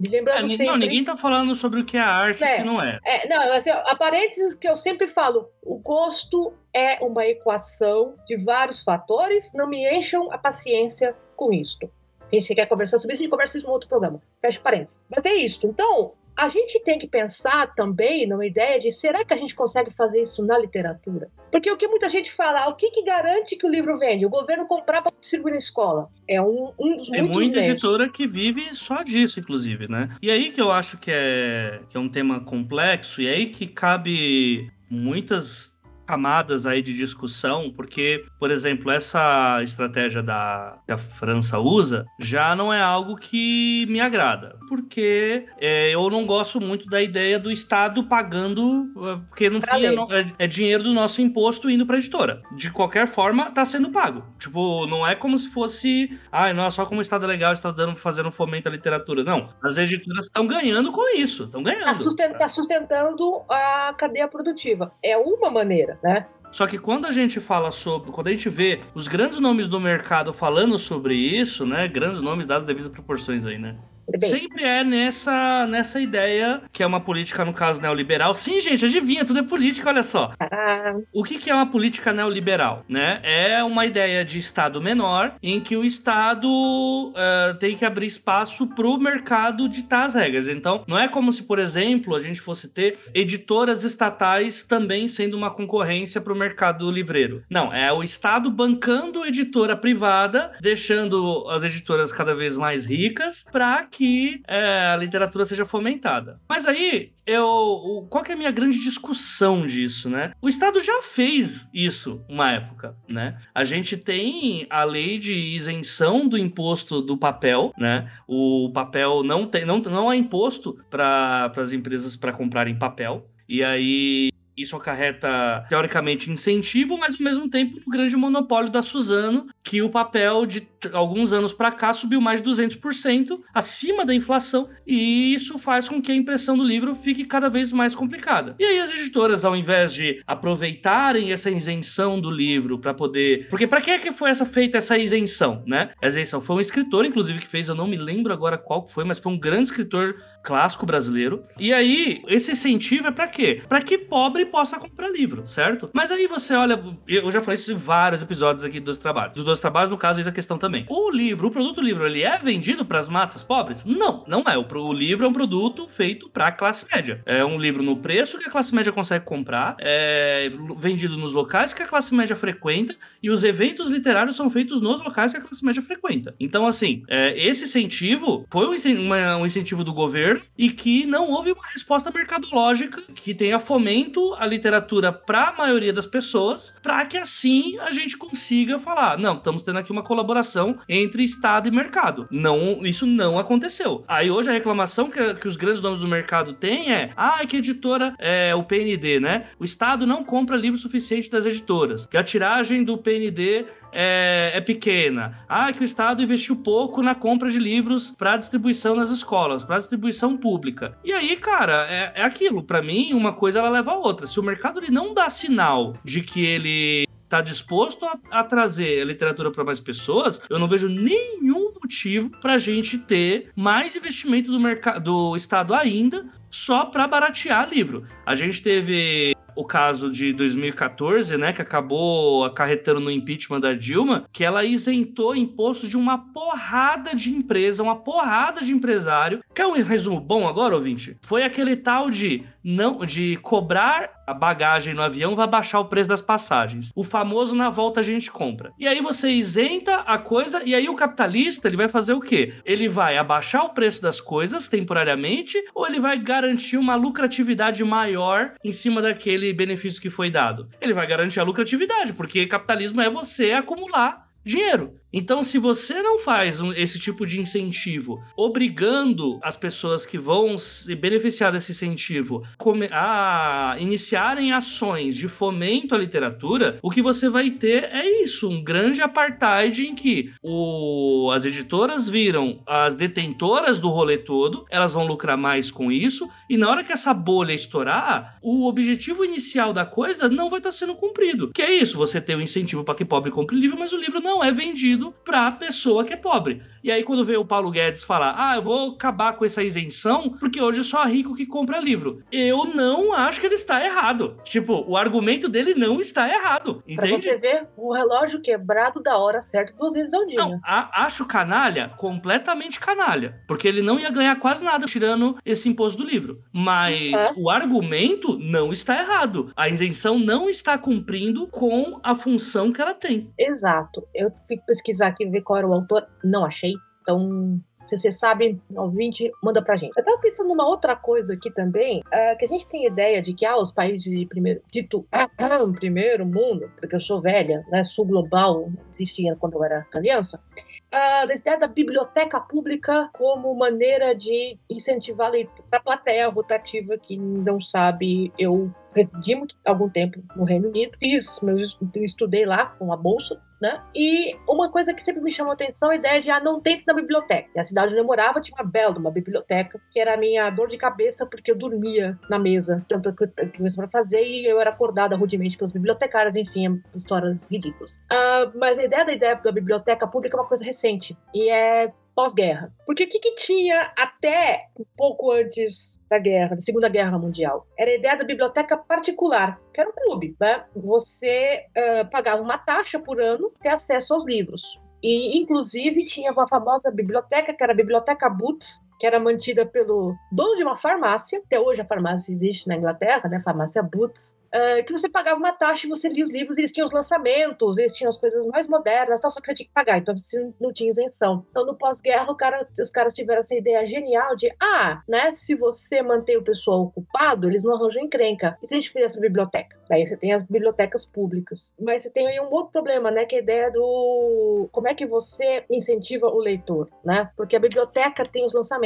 lembrando é, sempre... Não, ninguém tá falando sobre o que é arte e o que não é. é não, assim, a parênteses que eu sempre falo, o gosto é uma equação de vários fatores, não me encham a paciência com isto. A gente quer conversar sobre isso, a gente conversa isso em outro programa. Fecha parênteses. Mas é isso. Então, a gente tem que pensar também numa ideia de será que a gente consegue fazer isso na literatura? Porque o que muita gente fala, o que, que garante que o livro vende? O governo comprar para distribuir na escola. É um, um dos Tem muita editora que vive só disso, inclusive, né? E aí que eu acho que é, que é um tema complexo, e aí que cabe muitas camadas aí de discussão, porque, por exemplo, essa estratégia da, que a França usa já não é algo que me agrada, porque é, eu não gosto muito da ideia do Estado pagando, é, porque no fim é, é, é, dinheiro do nosso imposto indo para editora. De qualquer forma, tá sendo pago. Tipo, não é como se fosse, ai, ah, só como o Estado é legal, está dando, fazendo fomento à literatura. Não, as editoras estão ganhando com isso, estão ganhando. Tá, susten tá sustentando a cadeia produtiva. É uma maneira né? Só que quando a gente fala sobre, quando a gente vê os grandes nomes do mercado falando sobre isso, né? Grandes nomes dadas devidas proporções aí, né? Bem. Sempre é nessa, nessa ideia, que é uma política, no caso, neoliberal. Sim, gente, adivinha, tudo é política, olha só. Ah. O que, que é uma política neoliberal? Né? É uma ideia de Estado menor, em que o Estado uh, tem que abrir espaço para o mercado ditar as regras. Então, não é como se, por exemplo, a gente fosse ter editoras estatais também sendo uma concorrência para o mercado livreiro. Não, é o Estado bancando editora privada, deixando as editoras cada vez mais ricas, para que é, a literatura seja fomentada. Mas aí, eu, qual que é a minha grande discussão disso, né? O Estado já fez isso uma época, né? A gente tem a lei de isenção do imposto do papel, né? O papel não tem, não, não há imposto para as empresas para comprarem papel. E aí isso acarreta, teoricamente, incentivo, mas ao mesmo tempo o grande monopólio da Suzano, que o papel de alguns anos para cá subiu mais de 200% acima da inflação, e isso faz com que a impressão do livro fique cada vez mais complicada. E aí as editoras, ao invés de aproveitarem essa isenção do livro para poder, porque para que é que foi essa feita essa isenção, né? Isenção foi um escritor, inclusive, que fez, eu não me lembro agora qual foi, mas foi um grande escritor clássico brasileiro. E aí, esse incentivo é para quê? Para que pobre possa comprar livro, certo? Mas aí você olha, eu já falei isso em vários episódios aqui dos trabalhos. Dos dois trabalhos, no caso, é a questão também. O livro, o produto livro, ele é vendido para as massas pobres? Não, não é. O, o livro é um produto feito para a classe média. É um livro no preço que a classe média consegue comprar, é vendido nos locais que a classe média frequenta e os eventos literários são feitos nos locais que a classe média frequenta. Então, assim, é, esse incentivo foi um incentivo do governo e que não houve uma resposta mercadológica que tenha fomento à literatura para a maioria das pessoas, para que assim a gente consiga falar, não, estamos tendo aqui uma colaboração entre Estado e mercado. Não, isso não aconteceu. Aí hoje a reclamação que, que os grandes donos do mercado têm é, ah, que editora é o PND, né? O Estado não compra livro suficiente das editoras, que a tiragem do PND é, é, pequena. Ah, que o Estado investiu pouco na compra de livros para distribuição nas escolas, para distribuição pública. E aí, cara, é, é aquilo. Para mim, uma coisa ela leva a outra. Se o mercado ele não dá sinal de que ele está disposto a, a, trazer a literatura para mais pessoas, eu não vejo nenhum motivo para a gente ter mais investimento do do Estado ainda só para baratear livro. A gente teve o caso de 2014, né, que acabou acarretando no impeachment da Dilma, que ela isentou imposto de uma porrada de empresa, uma porrada de empresário. Quer um resumo bom agora, ouvinte? Foi aquele tal de não de cobrar a bagagem no avião vai baixar o preço das passagens. O famoso na volta a gente compra. E aí você isenta a coisa e aí o capitalista, ele vai fazer o quê? Ele vai abaixar o preço das coisas temporariamente ou ele vai garantir uma lucratividade maior em cima daquele benefício que foi dado? Ele vai garantir a lucratividade, porque capitalismo é você acumular dinheiro. Então, se você não faz um, esse tipo de incentivo, obrigando as pessoas que vão se beneficiar desse incentivo a iniciarem ações de fomento à literatura, o que você vai ter é isso, um grande apartheid em que o, as editoras viram as detentoras do rolê todo, elas vão lucrar mais com isso, e na hora que essa bolha estourar, o objetivo inicial da coisa não vai estar sendo cumprido. Que é isso, você tem o um incentivo para que pobre compre livro, mas o livro não é vendido para a pessoa que é pobre. E aí, quando vê o Paulo Guedes falar, ah, eu vou acabar com essa isenção, porque hoje é só rico que compra livro. Eu não acho que ele está errado. Tipo, o argumento dele não está errado. Entende? Pra você ver o relógio quebrado da hora certa duas vezes ao dia. Não, a, acho canalha, completamente canalha. Porque ele não ia ganhar quase nada tirando esse imposto do livro. Mas é. o argumento não está errado. A isenção não está cumprindo com a função que ela tem. Exato. Eu fui pesquisar aqui ver qual era o autor, não achei. Então, se você sabe, ouvinte, manda pra gente. Eu tava pensando numa outra coisa aqui também, uh, que a gente tem ideia de que ah, os países de primeiro, dito ah, <clears throat> ah, primeiro mundo, porque eu sou velha, né, sul global, existia quando eu era criança, dessa ideia da biblioteca pública como maneira de incentivar a leitura. A plateia rotativa que não sabe, eu residi muito, algum tempo no Reino Unido, fiz, meus, estudei lá com a bolsa, né? E uma coisa que sempre me chamou atenção é a ideia de ah, não tem na biblioteca. E a cidade onde eu morava tinha uma bela uma biblioteca, que era a minha dor de cabeça porque eu dormia na mesa, tanto que coisa para fazer e eu era acordada rudemente pelos bibliotecários, enfim, histórias ridículas. Uh, mas a ideia da ideia da biblioteca pública é uma coisa recente e é pós-guerra. Porque o que, que, tinha até um pouco antes da guerra, da Segunda Guerra Mundial? Era a ideia da biblioteca particular, que era um clube. Né? Você uh, pagava uma taxa por ano ter acesso aos livros. E, inclusive, tinha uma famosa biblioteca, que era a Biblioteca Boots, que era mantida pelo dono de uma farmácia. Até hoje a farmácia existe na Inglaterra, né? Farmácia Boots. Uh, que você pagava uma taxa e você lia os livros, eles tinham os lançamentos, eles tinham as coisas mais modernas, tal, só que você tinha que pagar, então você não tinha isenção. Então, no pós-guerra, cara, os caras tiveram essa ideia genial de, ah, né, se você mantém o pessoal ocupado, eles não arranjam encrenca. E se a gente fizesse biblioteca? Daí você tem as bibliotecas públicas. Mas você tem aí um outro problema, né, que é a ideia do como é que você incentiva o leitor, né? Porque a biblioteca tem os lançamentos,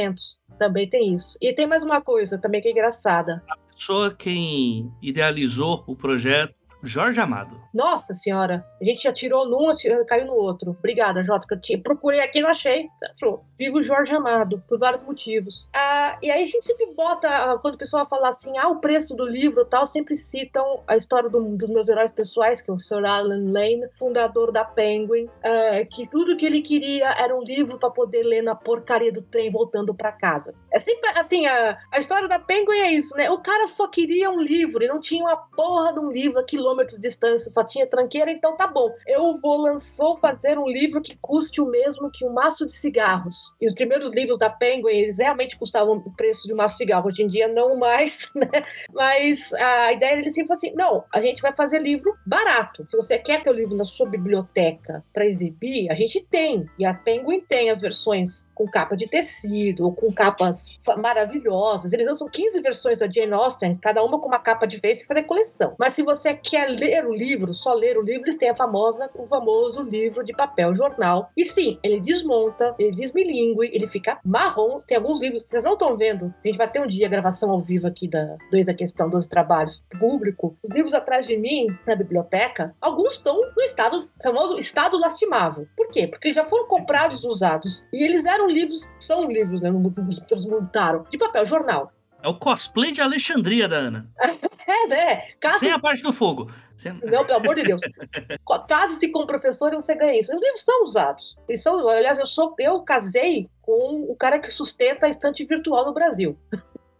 também tem isso. E tem mais uma coisa também que é engraçada pessoa quem idealizou o projeto Jorge Amado. Nossa senhora, a gente já tirou num, caiu no outro. Obrigada, Jota, que eu procurei aqui e não achei. Achou. Vivo Jorge Amado, por vários motivos. Ah, e aí a gente sempre bota, ah, quando o pessoal fala assim, ah, o preço do livro tal, sempre citam a história do, dos meus heróis pessoais, que é o Sir Alan Lane, fundador da Penguin, ah, que tudo que ele queria era um livro para poder ler na porcaria do trem voltando para casa. É sempre assim, a, a história da Penguin é isso, né? O cara só queria um livro e não tinha uma porra de um livro a quilômetros de distância, só tinha tranqueira, então tá bom. Eu vou, lançar, fazer um livro que custe o mesmo que um maço de cigarros. E os primeiros livros da Penguin, eles realmente custavam o preço de um maço de cigarro. Hoje em dia, não mais, <laughs> né? Mas a ideia dele sempre foi assim: não, a gente vai fazer livro barato. Se você quer ter o livro na sua biblioteca para exibir, a gente tem. E a Penguin tem as versões com capa de tecido, ou com capas maravilhosas. Eles lançam 15 versões da Jane Austen, cada uma com uma capa de vez e fazer coleção. Mas se você quer ler o livro, só ler o livro, eles têm a famosa, o famoso livro de papel jornal. E sim, ele desmonta, ele desmilingue, ele fica marrom. Tem alguns livros, vocês não estão vendo. A gente vai ter um dia gravação ao vivo aqui da dois a questão dos trabalhos público. Os livros atrás de mim, na biblioteca, alguns estão no estado, famoso estado lastimável. Por quê? Porque já foram comprados usados. E eles eram livros, são livros, né? Transmontaram, de papel jornal. É o cosplay de Alexandria da Ana. <laughs> é, né? Sem a parte do fogo. Sem... Não, pelo amor de Deus. Case-se com o professor e você ganha isso. Os livros são usados. Eles são, aliás, eu, sou, eu casei com o cara que sustenta a estante virtual no Brasil.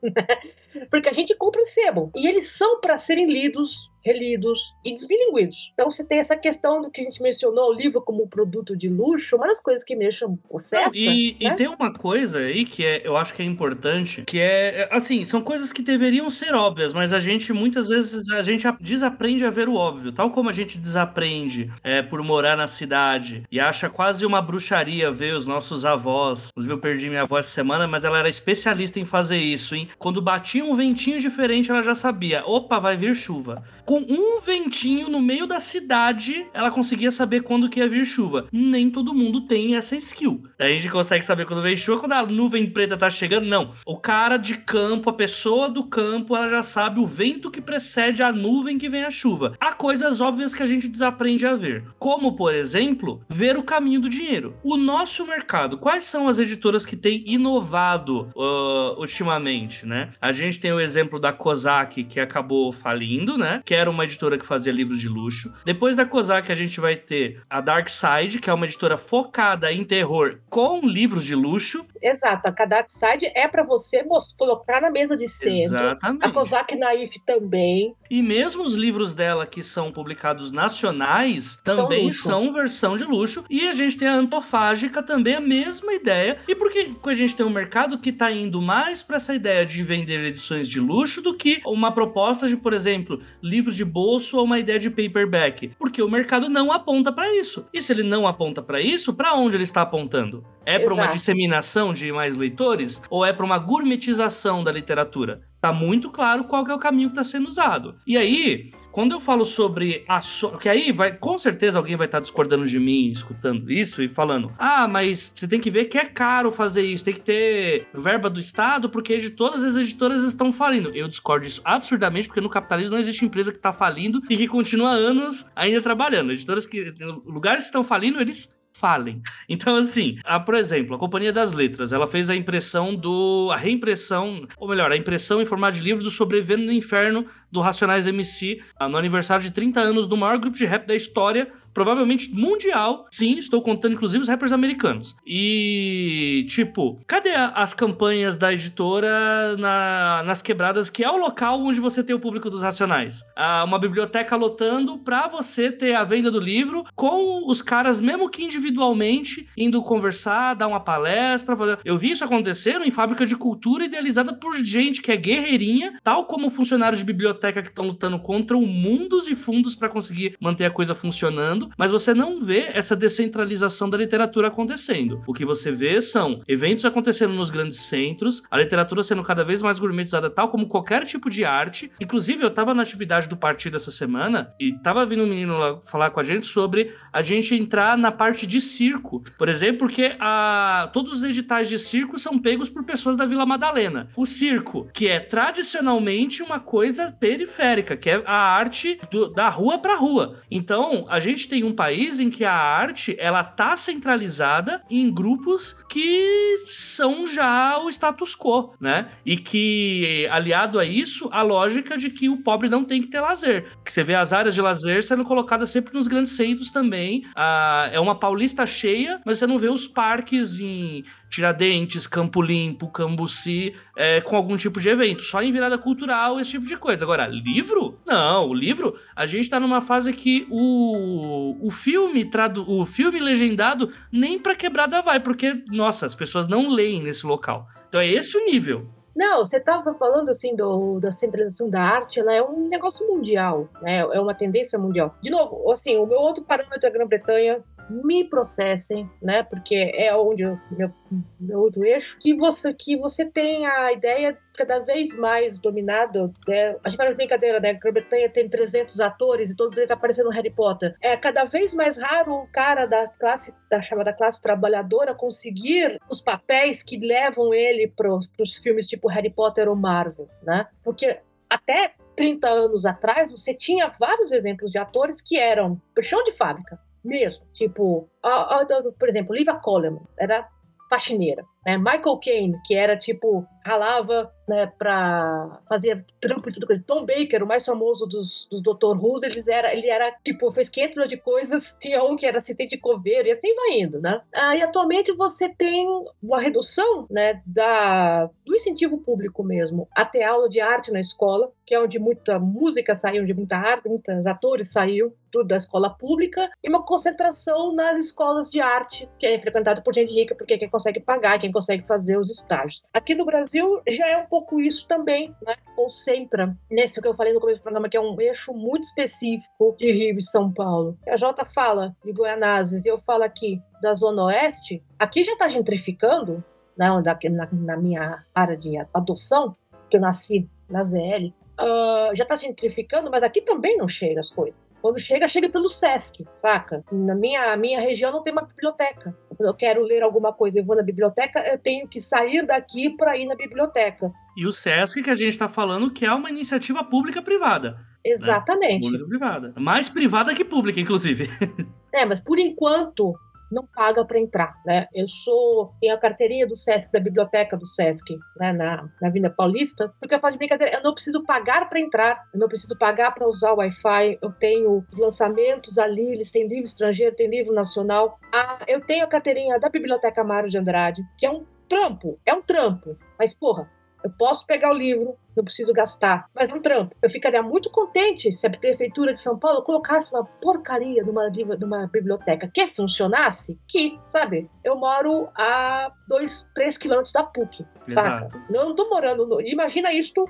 <laughs> Porque a gente compra em sebo. E eles são para serem lidos relidos e desbilinguidos. Então você tem essa questão do que a gente mencionou, o livro como um produto de luxo, uma das coisas que mexam o certo. E, né? e, tem uma coisa aí que é, eu acho que é importante, que é, assim, são coisas que deveriam ser óbvias, mas a gente, muitas vezes, a gente desaprende a ver o óbvio, tal como a gente desaprende é, por morar na cidade e acha quase uma bruxaria ver os nossos avós. Inclusive, eu perdi minha avó essa semana, mas ela era especialista em fazer isso, hein? Quando batia um ventinho diferente, ela já sabia. Opa, vai vir chuva. Com um ventinho no meio da cidade, ela conseguia saber quando que ia vir chuva. Nem todo mundo tem essa skill. A gente consegue saber quando vem chuva, quando a nuvem preta tá chegando. Não. O cara de campo, a pessoa do campo, ela já sabe o vento que precede a nuvem que vem a chuva. Há coisas óbvias que a gente desaprende a ver. Como, por exemplo, ver o caminho do dinheiro. O nosso mercado, quais são as editoras que têm inovado uh, ultimamente, né? A gente tem o exemplo da Kozak, que acabou falindo, né? Que era uma editora que fazia livros de luxo. Depois da Kozak, a gente vai ter a Dark Side, que é uma editora focada em terror com livros de luxo. Exato, a Dark Side é para você colocar na mesa de centro. Exatamente. A Kozak Naif também. E mesmo os livros dela que são publicados nacionais também são, são versão de luxo. E a gente tem a Antofágica também, a mesma ideia. E por que a gente tem um mercado que está indo mais para essa ideia de vender edições de luxo do que uma proposta de, por exemplo, livros de bolso ou uma ideia de paperback? Porque o mercado não aponta para isso. E se ele não aponta para isso, para onde ele está apontando? É para uma disseminação de mais leitores ou é para uma gourmetização da literatura? Tá muito claro qual é o caminho que está sendo usado. E aí, quando eu falo sobre a so... que aí vai, com certeza alguém vai estar tá discordando de mim, escutando isso e falando: "Ah, mas você tem que ver que é caro fazer isso, tem que ter verba do estado, porque de todas as editoras estão falindo". Eu discordo disso absurdamente, porque no capitalismo não existe empresa que está falindo e que continua anos ainda trabalhando. Editoras que lugares que estão falindo, eles falem. Então, assim, a, por exemplo, a Companhia das Letras, ela fez a impressão do. a reimpressão, ou melhor, a impressão em formato de livro do Sobrevivendo no Inferno do Racionais MC, ah, no aniversário de 30 anos do maior grupo de rap da história, provavelmente mundial. Sim, estou contando inclusive os rappers americanos. E, tipo, cadê as campanhas da editora na, nas quebradas, que é o local onde você tem o público dos Racionais? Ah, uma biblioteca lotando pra você ter a venda do livro com os caras, mesmo que individualmente, indo conversar, dar uma palestra. Fazer... Eu vi isso acontecendo em fábrica de cultura idealizada por gente que é guerreirinha, tal como funcionários de biblioteca que estão lutando contra o mundos e fundos para conseguir manter a coisa funcionando mas você não vê essa descentralização da literatura acontecendo. O que você vê são eventos acontecendo nos grandes centros, a literatura sendo cada vez mais gourmetizada, tal como qualquer tipo de arte. Inclusive, eu estava na atividade do partido essa semana e estava vindo um menino lá falar com a gente sobre a gente entrar na parte de circo. Por exemplo, porque a... todos os editais de circo são pegos por pessoas da Vila Madalena. O circo, que é tradicionalmente uma coisa periférica, que é a arte do... da rua para rua. Então, a gente tem um país em que a arte ela tá centralizada em grupos que são já o status quo, né? E que aliado a isso, a lógica de que o pobre não tem que ter lazer. Que você vê as áreas de lazer sendo colocadas sempre nos grandes centros também. Ah, é uma paulista cheia, mas você não vê os parques em Tiradentes, Campo Limpo, Cambuci, é, com algum tipo de evento. Só em virada cultural, esse tipo de coisa. Agora, livro? Não, o livro, a gente tá numa fase que o, o filme tradu, o filme legendado nem pra quebrada vai, porque, nossa, as pessoas não leem nesse local. Então é esse o nível. Não, você estava falando assim do, da centralização da arte, ela é um negócio mundial, né? É uma tendência mundial. De novo, assim, o meu outro parâmetro é a Grã-Bretanha, me processem, né? Porque é onde eu, meu, meu outro eixo, que você que você tem a ideia cada vez mais dominado. Né? A gente de brincadeira, né? A Grã-Bretanha tem 300 atores e todos eles aparecendo no Harry Potter. É cada vez mais raro um cara da classe, da chamada classe trabalhadora, conseguir os papéis que levam ele para os filmes tipo Harry Potter ou Marvel, né? Porque até 30 anos atrás, você tinha vários exemplos de atores que eram chão de fábrica mesmo. Tipo, a, a, por exemplo, Liva Coleman era faxineira. Né? Michael Caine, que era tipo, ralava né, para fazer trampo de tudo. Tom Baker, o mais famoso dos, dos Dr. Who's, ele era, ele era, tipo, fez 500 de coisas. <laughs> Tinha um que era assistente de coveiro e assim vai indo, né? Ah, e atualmente você tem uma redução, né, da, do incentivo público mesmo, até aula de arte na escola, que é onde muita música saiu, onde muita arte, muitos atores saiu, tudo da escola pública, e uma concentração nas escolas de arte, que é frequentada por gente rica, porque quem consegue pagar, quem consegue fazer os estágios. Aqui no Brasil já é um pouco isso também, né? Concentra nesse que eu falei no começo do programa, que é um eixo muito específico de Rio e São Paulo. A Jota fala de Goianazes e eu falo aqui da Zona Oeste. Aqui já está gentrificando, né, na, na minha área de adoção, porque eu nasci na ZL, uh, já está gentrificando, mas aqui também não chega as coisas. Quando chega, chega pelo SESC, saca? Na minha, minha região não tem uma biblioteca. Quando eu quero ler alguma coisa e vou na biblioteca, eu tenho que sair daqui para ir na biblioteca. E o SESC que a gente está falando que é uma iniciativa pública-privada. Né? Exatamente. Né? Pública-privada. Mais privada que pública, inclusive. <laughs> É, mas por enquanto não paga para entrar, né? Eu sou tenho a carteirinha do SESC da biblioteca do SESC, né, na, na Vinda Paulista, porque eu faço de brincadeira, eu não preciso pagar para entrar, eu não preciso pagar para usar o Wi-Fi, eu tenho lançamentos ali, eles têm livro estrangeiro, tem livro nacional. Ah, eu tenho a carteirinha da Biblioteca Mário de Andrade, que é um trampo, é um trampo, mas porra, eu posso pegar o livro, não preciso gastar, mas é um trampo. Eu ficaria muito contente se a Prefeitura de São Paulo colocasse uma porcaria numa, numa biblioteca que funcionasse, que, sabe, eu moro a dois, três quilômetros da PUC. Exato. Não tô morando. No... Imagina isto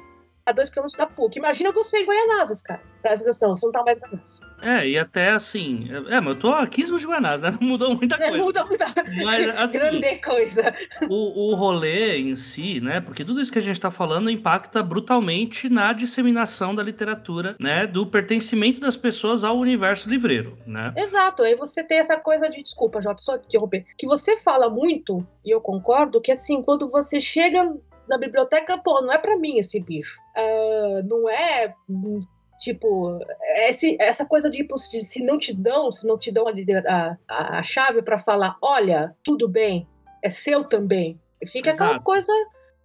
a dois quilômetros da PUC. Imagina você em Goianazes, cara. Presta atenção, você não tá mais em Goianazes. É, e até assim. É, mas eu tô a 15 de Goianazes, né? Não <laughs> mudou muita é, coisa. É, muda muita mas, <laughs> assim, Grande coisa. O, o rolê em si, né? Porque tudo isso que a gente tá falando impacta brutalmente na disseminação da literatura, né? Do pertencimento das pessoas ao universo livreiro, né? Exato. Aí você tem essa coisa de. Desculpa, Jota, só te interromper. Que você fala muito, e eu concordo, que assim, quando você chega na biblioteca, pô, não é para mim esse bicho. Uh, não é tipo esse, essa coisa de, tipo, se não te dão, se não te dão a, a, a chave para falar, olha, tudo bem, é seu também. Fica Exato. aquela coisa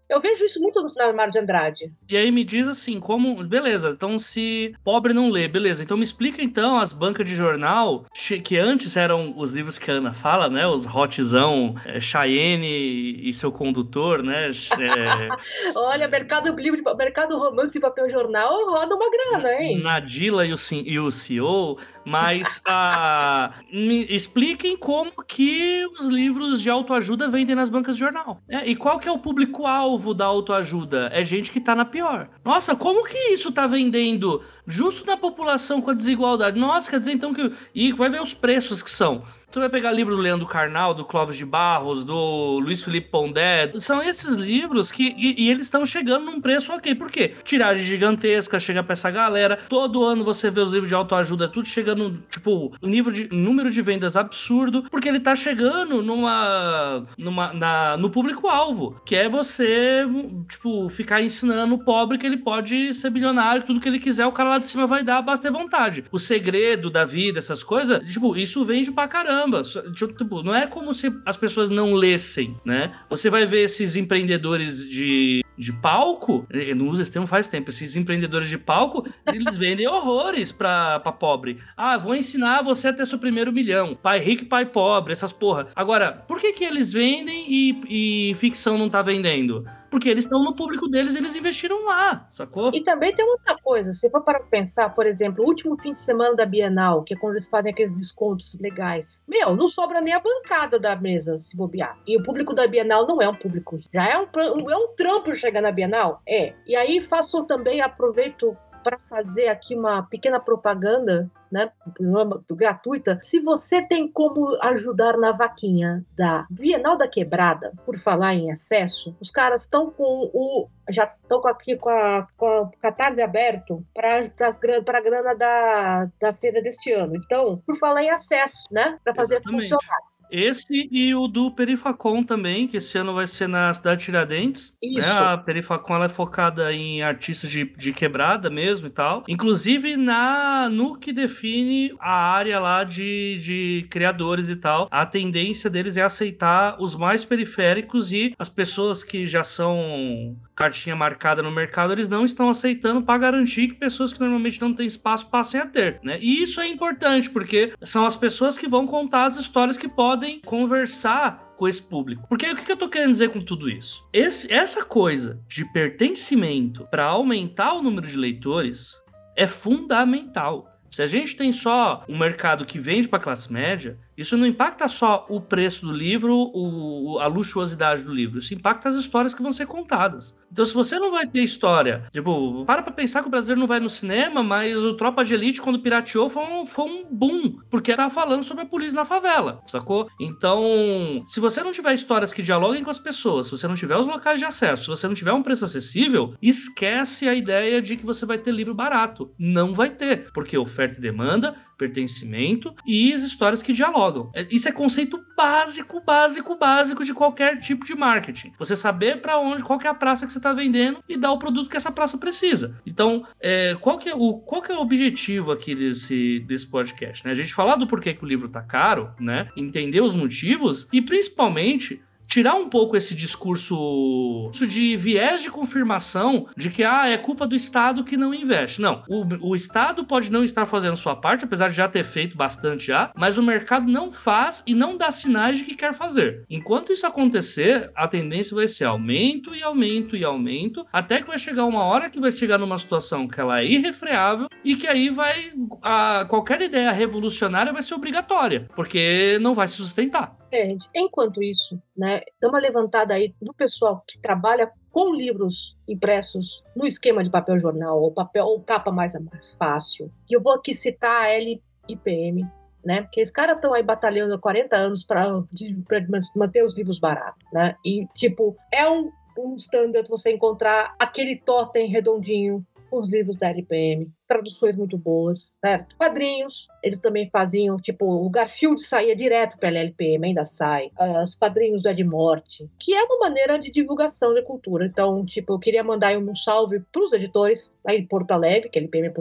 eu vejo isso muito no armário de Andrade. E aí me diz assim, como. Beleza, então se pobre não lê, beleza. Então me explica então as bancas de jornal, que antes eram os livros que a Ana fala, né? Os hotzão, é, Cheyenne e seu condutor, né? É... <laughs> Olha, mercado livre, mercado romance e papel jornal roda uma grana, hein? Nadila e o, e o CEO. Mas uh, <laughs> me expliquem como que os livros de autoajuda vendem nas bancas de jornal. É, e qual que é o público-alvo da autoajuda? É gente que tá na pior. Nossa, como que isso tá vendendo justo na população com a desigualdade? Nossa, quer dizer então que... E vai ver os preços que são. Você vai pegar livro do Leandro Carnal, do Clóvis de Barros, do Luiz Felipe Pondé. São esses livros que. E, e eles estão chegando num preço ok. Por quê? Tiragem gigantesca, chega pra essa galera. Todo ano você vê os livros de autoajuda, tudo chegando, tipo, nível de, número de vendas absurdo, porque ele tá chegando numa. numa na, no público-alvo, que é você, tipo, ficar ensinando o pobre que ele pode ser bilionário, tudo que ele quiser, o cara lá de cima vai dar, basta ter vontade. O segredo da vida, essas coisas, tipo, isso vende pra caramba caramba. Tipo, não é como se as pessoas não lessem, né? Você vai ver esses empreendedores de, de palco, não uso esse termo faz tempo, esses empreendedores de palco, eles vendem <laughs> horrores pra, pra pobre. Ah, vou ensinar você a ter seu primeiro milhão. Pai rico e pai pobre, essas porra. Agora, por que que eles vendem e, e ficção não tá vendendo? Porque eles estão no público deles, eles investiram lá, sacou? E também tem outra coisa, se for para pensar, por exemplo, o último fim de semana da Bienal, que é quando eles fazem aqueles descontos legais. Meu, não sobra nem a bancada da mesa se bobear. E o público da Bienal não é um público. Já é um, é um trampo chegar na Bienal? É. E aí faço também, aproveito para fazer aqui uma pequena propaganda, né, gratuita. Se você tem como ajudar na vaquinha da Bienal da Quebrada, por falar em acesso, os caras estão com o já estão aqui com a, com a catarse aberto para a grana da, da feira deste ano. Então, por falar em acesso, né, para fazer Exatamente. funcionar. Esse e o do Perifacon também, que esse ano vai ser na cidade de Tiradentes. Né? Isso. Né? A Perifacon ela é focada em artistas de, de quebrada mesmo e tal. Inclusive na no que define a área lá de, de criadores e tal. A tendência deles é aceitar os mais periféricos e as pessoas que já são cartinha marcada no mercado, eles não estão aceitando para garantir que pessoas que normalmente não têm espaço passem a ter, né? E isso é importante, porque são as pessoas que vão contar as histórias que podem conversar com esse público. Porque o que eu tô querendo dizer com tudo isso? Esse, essa coisa de pertencimento para aumentar o número de leitores é fundamental. Se a gente tem só um mercado que vende para classe média, Isso não impacta só o preço do livro, o, a luxuosidade do livro. Isso impacta as histórias que vão ser contadas. Então, se você não vai ter história, tipo, para pra pensar que o brasileiro não vai no cinema, mas o Tropa de Elite, quando pirateou, foi um, foi um boom, porque tava falando sobre a polícia na favela, sacou? Então, se você não tiver histórias que dialoguem com as pessoas, se você não tiver os locais de acesso, se você não tiver um preço acessível, esquece a ideia de que você vai ter livro barato. Não vai ter, porque oferta e demanda pertencimento e as histórias que dialogam. É, isso é conceito básico, básico, básico de qualquer tipo de marketing. Você saber para onde, qual é a praça que você está vendendo e dar o produto que essa praça precisa. Então, é, qual, que é o, qual que é o objetivo aqui desse, desse podcast? Né? A gente falar do porquê que o livro tá caro, né? Entender os motivos e principalmente tirar um pouco esse discurso de viés de confirmação de que ah, é culpa do Estado que não investe. Não, o, o Estado pode não estar fazendo sua parte, apesar de já ter feito bastante já, mas o mercado não faz e não dá sinais de que quer fazer. Enquanto isso acontecer, a tendência vai ser aumento e aumento e aumento, até que vai chegar uma hora que vai chegar numa situação que ela é irrefreável e que aí vai a, qualquer ideia revolucionária vai ser obrigatória, porque não vai se sustentar. É, enquanto isso, né, dá uma levantada aí do pessoal que trabalha com livros impressos no esquema de papel jornal ou papel ou capa mais, mais fácil. E eu vou aqui citar a LIPM, né? Porque os caras estão aí batalhando há 40 anos para manter os livros baratos, né? E, tipo, é um, um standard você encontrar aquele totem redondinho os livros da LPM, traduções muito boas, certo? Quadrinhos, eles também faziam, tipo, o Garfield saía direto pela LPM, ainda sai. Uh, os quadrinhos do Ed Morte, que é uma maneira de divulgação da cultura. Então, tipo, eu queria mandar um salve para os editores aí de Porto Alegre, que é LPM de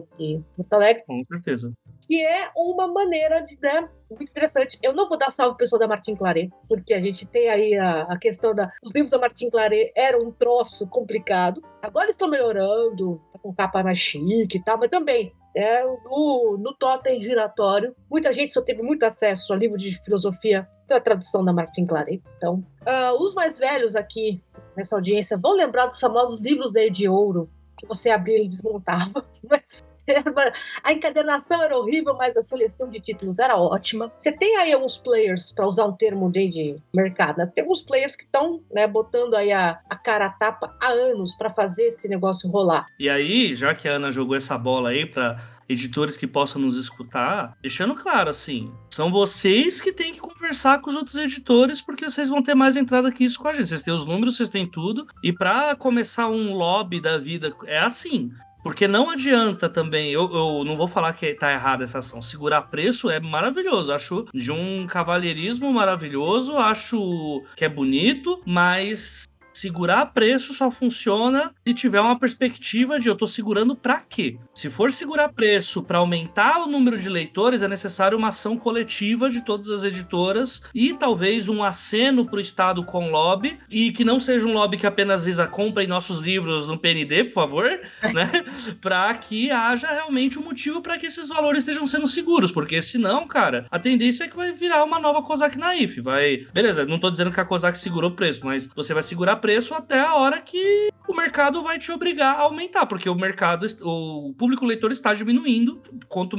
Porto Alegre. Com certeza. Que é uma maneira de, né, muito interessante. Eu não vou dar salve pessoal da Martin Claret, porque a gente tem aí a, a questão da. Os livros da Martin Claret eram um troço complicado. Agora estão melhorando, tá com capa mais chique e tal, mas também é, no, no totem giratório. Muita gente só teve muito acesso a livro de filosofia pela tradução da Martin Claret. Então, uh, os mais velhos aqui nessa audiência vão lembrar dos famosos livros de Ouro, que você abria e desmontava. <laughs> Mas <laughs> a encadenação era horrível, mas a seleção de títulos era ótima. Você tem aí alguns players, para usar um termo de mercado, né? tem alguns players que estão né, botando aí a, a cara a tapa há anos para fazer esse negócio rolar. E aí, já que a Ana jogou essa bola aí para editores que possam nos escutar, deixando claro assim, são vocês que têm que conversar com os outros editores porque vocês vão ter mais entrada que isso com a gente. Vocês têm os números, vocês têm tudo. E para começar um lobby da vida é assim. Porque não adianta também, eu, eu não vou falar que tá errada essa ação. Segurar preço é maravilhoso. Acho de um cavalheirismo maravilhoso, acho que é bonito, mas Segurar preço só funciona se tiver uma perspectiva de eu tô segurando para quê? Se for segurar preço para aumentar o número de leitores, é necessário uma ação coletiva de todas as editoras e talvez um aceno para o Estado com lobby e que não seja um lobby que apenas visa compra em nossos livros no PND, por favor, <laughs> né? para que haja realmente um motivo para que esses valores estejam sendo seguros, porque senão, cara, a tendência é que vai virar uma nova COSAC naif, vai... Beleza, não tô dizendo que a COSAC segurou o preço, mas você vai segurar preço até a hora que o mercado vai te obrigar a aumentar, porque o mercado, o público leitor está diminuindo. Quanto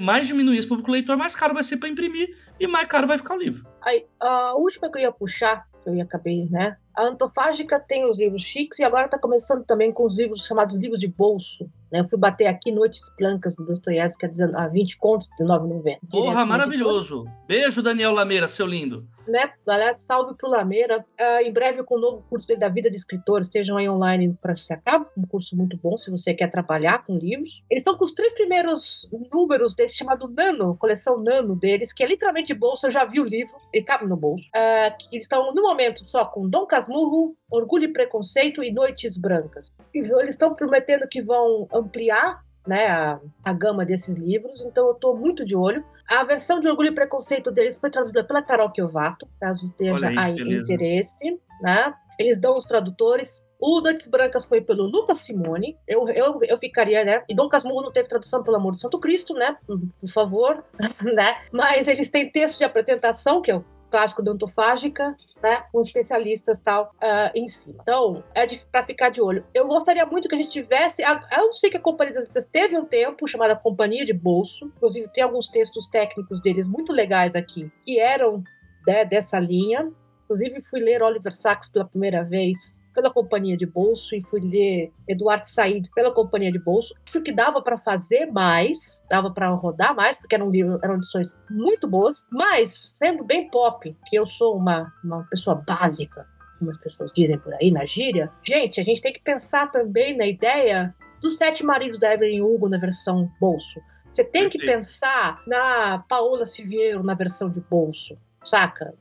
mais diminuir esse público leitor, mais caro vai ser para imprimir e mais caro vai ficar o livro. Aí, a última que eu ia puxar, que eu acabei, né? A Antofágica tem os livros chiques e agora está começando também com os livros chamados livros de bolso. Né? Eu fui bater aqui Noites Blancas do Dostoiévski a 20 contos de 9,90. Porra, maravilhoso! Beijo, Daniel Lameira, seu lindo né? Aliás, salve pro Lameira. Uh, em breve, com o novo curso da vida de escritor, estejam aí online para se acabar. Um curso muito bom se você quer trabalhar com livros. Eles estão com os três primeiros números desse chamado Nano, coleção Nano deles, que é literalmente de bolso. Eu já vi o livro, ele cabe no bolso. Uh, eles estão, no momento, só com Dom Casmurro, Orgulho e Preconceito e Noites Brancas. Eles estão prometendo que vão ampliar né, a, a gama desses livros, então eu estou muito de olho. A versão de Orgulho e Preconceito deles foi traduzida pela Carol Kiovato, caso aí interesse. Né? Eles dão os tradutores. O Noites Brancas foi pelo Lucas Simone. Eu, eu, eu ficaria, né? E Dom Casmurro não teve tradução, pelo amor de Santo Cristo, né? Por favor, <laughs> né? Mas eles têm texto de apresentação, que eu clássico da ontofágica, né? Com especialistas tal uh, em cima. Então, é para ficar de olho. Eu gostaria muito que a gente tivesse. Eu sei que a Companhia das Letras teve um tempo chamada Companhia de Bolso. Inclusive, tem alguns textos técnicos deles muito legais aqui, que eram né, dessa linha. Inclusive, fui ler Oliver Sacks pela primeira vez pela companhia de bolso e fui ler Eduardo Said pela companhia de bolso. Acho que dava para fazer mais, dava para rodar mais, porque eram, eram edições muito boas, mas sendo bem pop, que eu sou uma, uma pessoa básica, como as pessoas dizem por aí na gíria, gente, a gente tem que pensar também na ideia dos Sete Maridos da Evelyn Hugo na versão bolso. Você tem que pensar na Paola Siviero na versão de bolso, saca?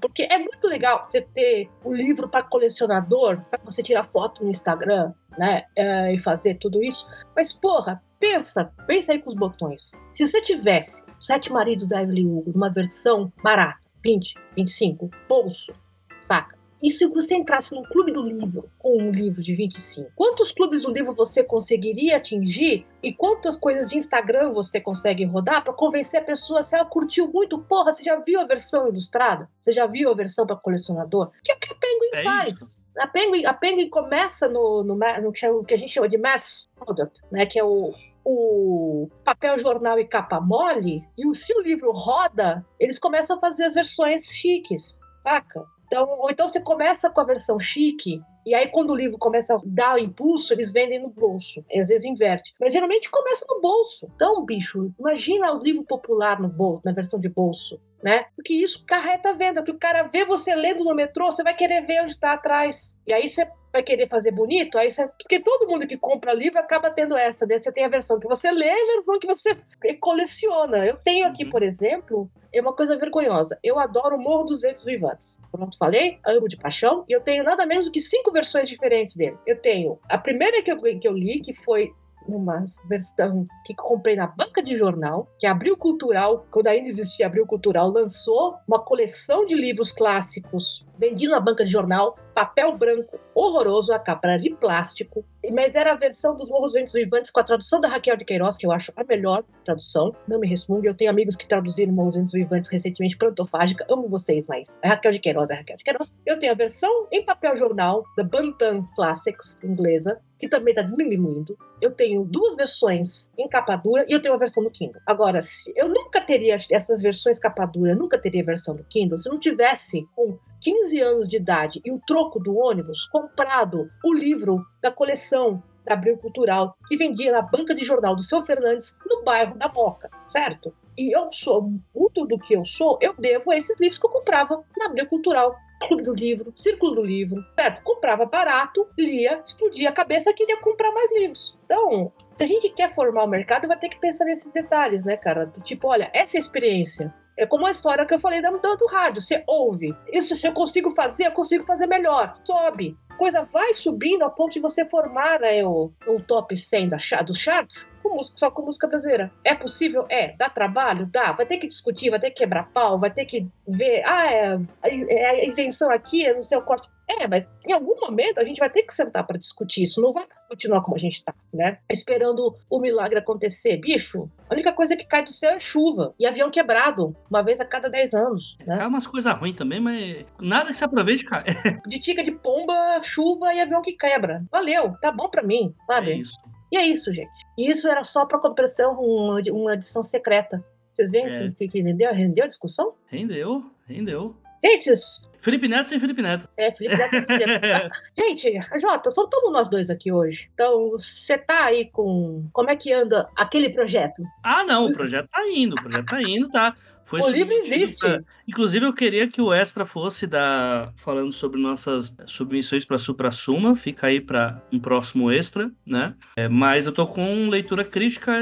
Porque é muito legal você ter um livro para colecionador, para você tirar foto no Instagram, né? Uh, e fazer tudo isso. Mas, porra, pensa, pensa aí com os botões. Se você tivesse Sete Maridos da Evelyn Hugo numa versão barata, 20, 25, bolso, saca? E se você entrasse no clube do livro com um livro de 25? Quantos clubes do livro você conseguiria atingir? E quantas coisas de Instagram você consegue rodar para convencer a pessoa se ela curtiu muito? Porra, você já viu a versão ilustrada? Você já viu a versão para colecionador? Que é o que a Penguin é faz. A Penguin, a Penguin começa no, no, no, que a gente chama de mass product, né? Que é o, o papel jornal e capa mole, e se o livro roda, eles começam a fazer as versões chiques, saca? Então, ou então você começa com a versão chique, e aí quando o livro começa a dar o impulso, eles vendem no bolso. Às vezes inverte. Mas geralmente começa no bolso. Então, bicho, imagina o livro popular no bolso, na versão de bolso. Né? Porque isso carreta a venda, porque o cara vê você lendo no metrô, você vai querer ver onde está atrás. E aí você vai querer fazer bonito, aí você... porque todo mundo que compra livro acaba tendo essa, né? Você tem a versão que você lê e a versão que você <laughs> coleciona. Eu tenho aqui, uhum. por exemplo, é uma coisa vergonhosa. Eu adoro o Morro dos Ventos Vivantes. Pronto, falei, amo de paixão, e eu tenho nada menos do que cinco versões diferentes dele. Eu tenho a primeira que eu, que eu li, que foi numa versão que comprei na banca de jornal, que é Abril Cultural, quando ainda existia Abril Cultural, lançou uma coleção de livros clássicos vendido na banca de jornal, papel branco horroroso, a capa de plástico, mas era a versão dos Morros Ventos Vivantes com a tradução da Raquel de Queiroz, que eu acho a melhor tradução. Não me resmungue, eu tenho amigos que traduziram Morros Ventos Vivantes recentemente para Antofágica, amo vocês, mas a Raquel de Queiroz é a Raquel de Queiroz. Eu tenho a versão em papel jornal da Bantam Classics inglesa, que também está diminuindo. Eu tenho duas versões em capa dura e eu tenho uma versão do Kindle. Agora, se eu nunca teria essas versões capa dura, nunca teria versão do Kindle, se não tivesse um 15 anos de idade e o troco do ônibus, comprado o livro da coleção da Abril Cultural, que vendia na banca de jornal do seu Fernandes, no bairro da Moca, certo? E eu sou, muito do que eu sou, eu devo a esses livros que eu comprava na Abril Cultural. Clube do Livro, Círculo do Livro, certo? Comprava barato, lia, explodia a cabeça, queria comprar mais livros. Então, se a gente quer formar o mercado, vai ter que pensar nesses detalhes, né, cara? Tipo, olha, essa é a experiência. É como a história que eu falei da do rádio. Você ouve. Isso, se eu consigo fazer, eu consigo fazer melhor. Sobe. Coisa vai subindo a ponto de você formar né, o, o top 100 da, dos charts com música, só com música brasileira. É possível? É. Dá trabalho? Dá. Vai ter que discutir, vai ter que quebrar pau, vai ter que ver. Ah, é, é a isenção aqui, é no seu corte. É, mas em algum momento a gente vai ter que sentar para discutir isso. Não vai continuar como a gente tá, né? Esperando o milagre acontecer. Bicho, a única coisa que cai do céu é chuva e avião quebrado, uma vez a cada 10 anos. Né? Cai umas coisas ruins também, mas nada que se aproveite cai. <laughs> de tica de pomba, chuva e avião que quebra. Valeu, tá bom para mim, sabe? É isso. E é isso, gente. E isso era só para compreensão, uma, uma edição secreta. Vocês veem é. que, que rendeu, rendeu a discussão? Rendeu, rendeu. Gente, Felipe Neto sem Felipe Neto. É, Felipe Neto sem Felipe Neto. <laughs> Gente, Jota, só estamos nós dois aqui hoje. Então, você tá aí com. Como é que anda aquele projeto? Ah, não, o projeto tá indo, o projeto tá indo, tá. Foi o livro existe. Pra... Inclusive, eu queria que o Extra fosse da... falando sobre nossas submissões para Supra Suma. Fica aí para um próximo Extra, né? É, mas eu tô com leitura crítica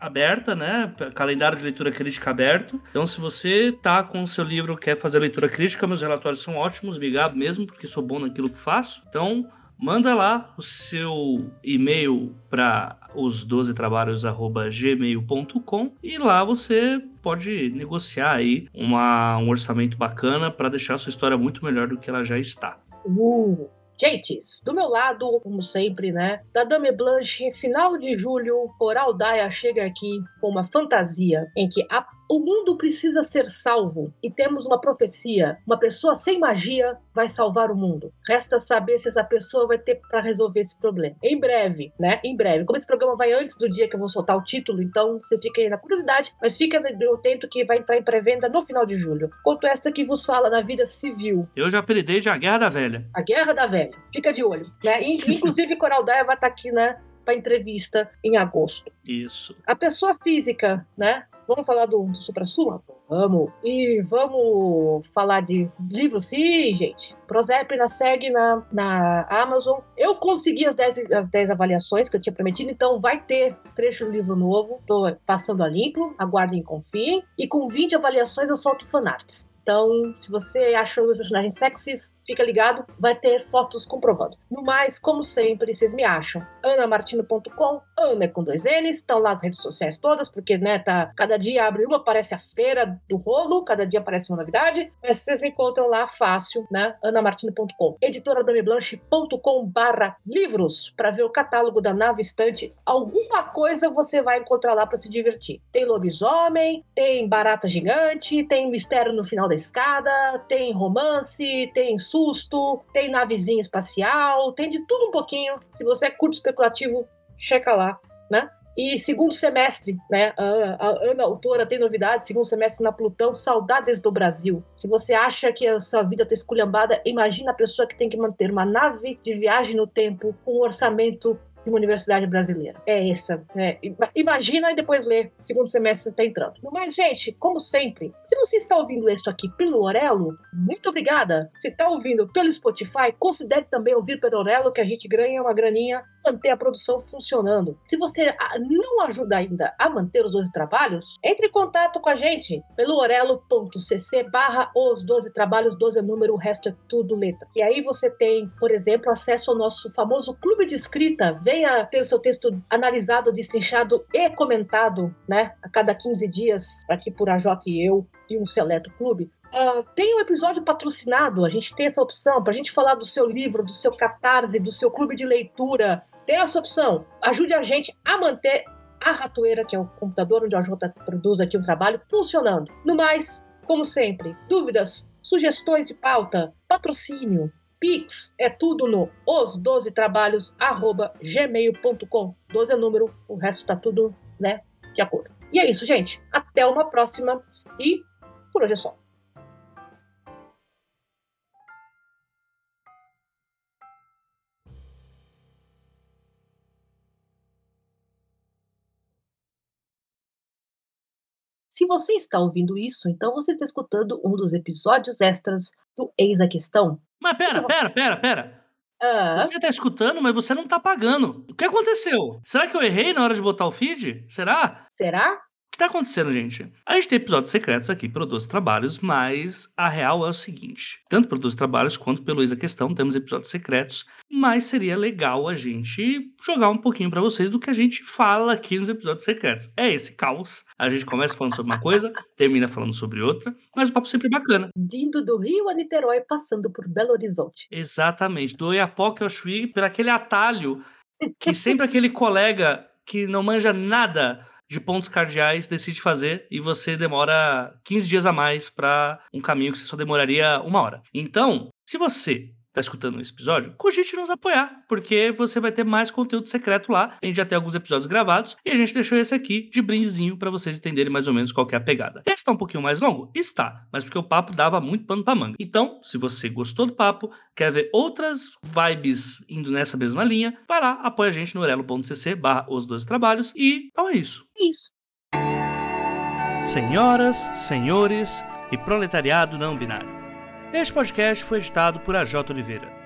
aberta, né? Calendário de leitura crítica aberto. Então, se você tá com o seu livro quer fazer leitura crítica, meus relatórios são ótimos, me mesmo, porque sou bom naquilo que faço. Então, manda lá o seu e-mail para os 12 trabalhos@gmail.com e lá você pode negociar aí uma, um orçamento bacana para deixar a sua história muito melhor do que ela já está. Uh. Gentes, do meu lado, como sempre, né? Da Dame Blanche, final de julho, Coral Daya chega aqui com uma fantasia em que a o mundo precisa ser salvo e temos uma profecia. Uma pessoa sem magia vai salvar o mundo. Resta saber se essa pessoa vai ter para resolver esse problema. Em breve, né? Em breve. Como esse programa vai antes do dia que eu vou soltar o título, então vocês fiquem aí na curiosidade, mas fica atento que vai entrar em pré-venda no final de julho. Quanto esta que vos fala na vida civil. Eu já apelidei de A Guerra da Velha. A Guerra da Velha. Fica de olho, né? <laughs> Inclusive, Coral Daia vai estar aqui, né? Para entrevista em agosto. Isso. A pessoa física, né? Vamos falar do, do supra-suma? Vamos. E vamos falar de livros? Sim, gente. Prozep segue na, na Amazon. Eu consegui as 10, as 10 avaliações que eu tinha prometido, então vai ter trecho do livro novo. Tô passando a limpo, aguardem e confiem. E com 20 avaliações eu solto fanarts. Então, se você achou os personagens sexys, fica ligado, vai ter fotos comprovando. No mais, como sempre, vocês me acham anamartino.com, Ana com dois N's, estão lá as redes sociais todas, porque, né, tá, cada dia abre uma, aparece a feira do rolo, cada dia aparece uma novidade, mas vocês me encontram lá fácil, né, anamartino.com. editoradameblanche.com barra livros, para ver o catálogo da nave estante. Alguma coisa você vai encontrar lá para se divertir. Tem lobisomem, tem barata gigante, tem mistério no final da escada, tem romance, tem susto, tem navezinha espacial, tem de tudo um pouquinho. Se você é curto especulativo, checa lá, né? E segundo semestre, né? A, Ana, autora, tem novidades. Segundo semestre na Plutão, Saudades do Brasil. Se você acha que a sua vida está esculhambada, imagina a pessoa que tem que manter uma nave de viagem no tempo com um orçamento de uma universidade brasileira. É essa. É, imagina e depois lê. Segundo semestre está entrando. Mas, gente, como sempre, se você está ouvindo isso aqui pelo Orelo, muito obrigada. Se está ouvindo pelo Spotify, considere também ouvir pelo Orelo, que a gente ganha uma graninha manter a produção funcionando. Se você ah, não ajuda ainda a manter os 12 trabalhos, entre em contato com a gente pelo orelo.cc barra os 12 trabalhos, 12 é número, o resto é tudo letra. E aí você tem, por exemplo, acesso ao nosso famoso clube de escrita venha ter o seu texto analisado, destrinchado e comentado, né, a cada 15 dias, aqui por AJ e eu e um seleto clube. Uh, tem um episódio patrocinado, a gente tem essa opção para a gente falar do seu livro, do seu catarse, do seu clube de leitura. Tem essa opção. Ajude a gente a manter a ratoeira, que é o computador onde a Jota produz aqui um trabalho, funcionando. No mais, como sempre, dúvidas, sugestões de pauta, patrocínio, Pix é tudo no os12trabalhos@gmail.com. 12 é número, o resto tá tudo, né, de acordo. E é isso, gente. Até uma próxima e por hoje é só. Você está ouvindo isso, então você está escutando um dos episódios extras do Eis a Questão. Mas pera, pera, pera, pera. Ah. Você está escutando, mas você não está pagando. O que aconteceu? Será que eu errei na hora de botar o feed? Será? Será? O que tá acontecendo, gente? A gente tem episódios secretos aqui para 12 trabalhos, mas a real é o seguinte: tanto para 12 trabalhos quanto pelo Isa Questão temos episódios secretos, mas seria legal a gente jogar um pouquinho para vocês do que a gente fala aqui nos episódios secretos. É esse caos. A gente começa falando sobre uma coisa, <laughs> termina falando sobre outra, mas o papo sempre é bacana. Vindo do Rio a Niterói, passando por Belo Horizonte. Exatamente. Do Oiapoque ao Chuí, por aquele atalho <laughs> que sempre aquele colega que não manja nada de pontos cardeais decide fazer e você demora 15 dias a mais para um caminho que você só demoraria uma hora. Então, se você está escutando esse episódio, cogite nos apoiar, porque você vai ter mais conteúdo secreto lá. A gente já tem alguns episódios gravados e a gente deixou esse aqui de brindezinho para vocês entenderem mais ou menos qual é a pegada. Esse está um pouquinho mais longo? Está, mas porque o papo dava muito pano para manga. Então, se você gostou do papo, quer ver outras vibes indo nessa mesma linha, vai lá, apoia a gente no orelo.cc barra os dois trabalhos e então é isso. Isso. Senhoras, senhores e proletariado não binário. Este podcast foi editado por AJ Oliveira.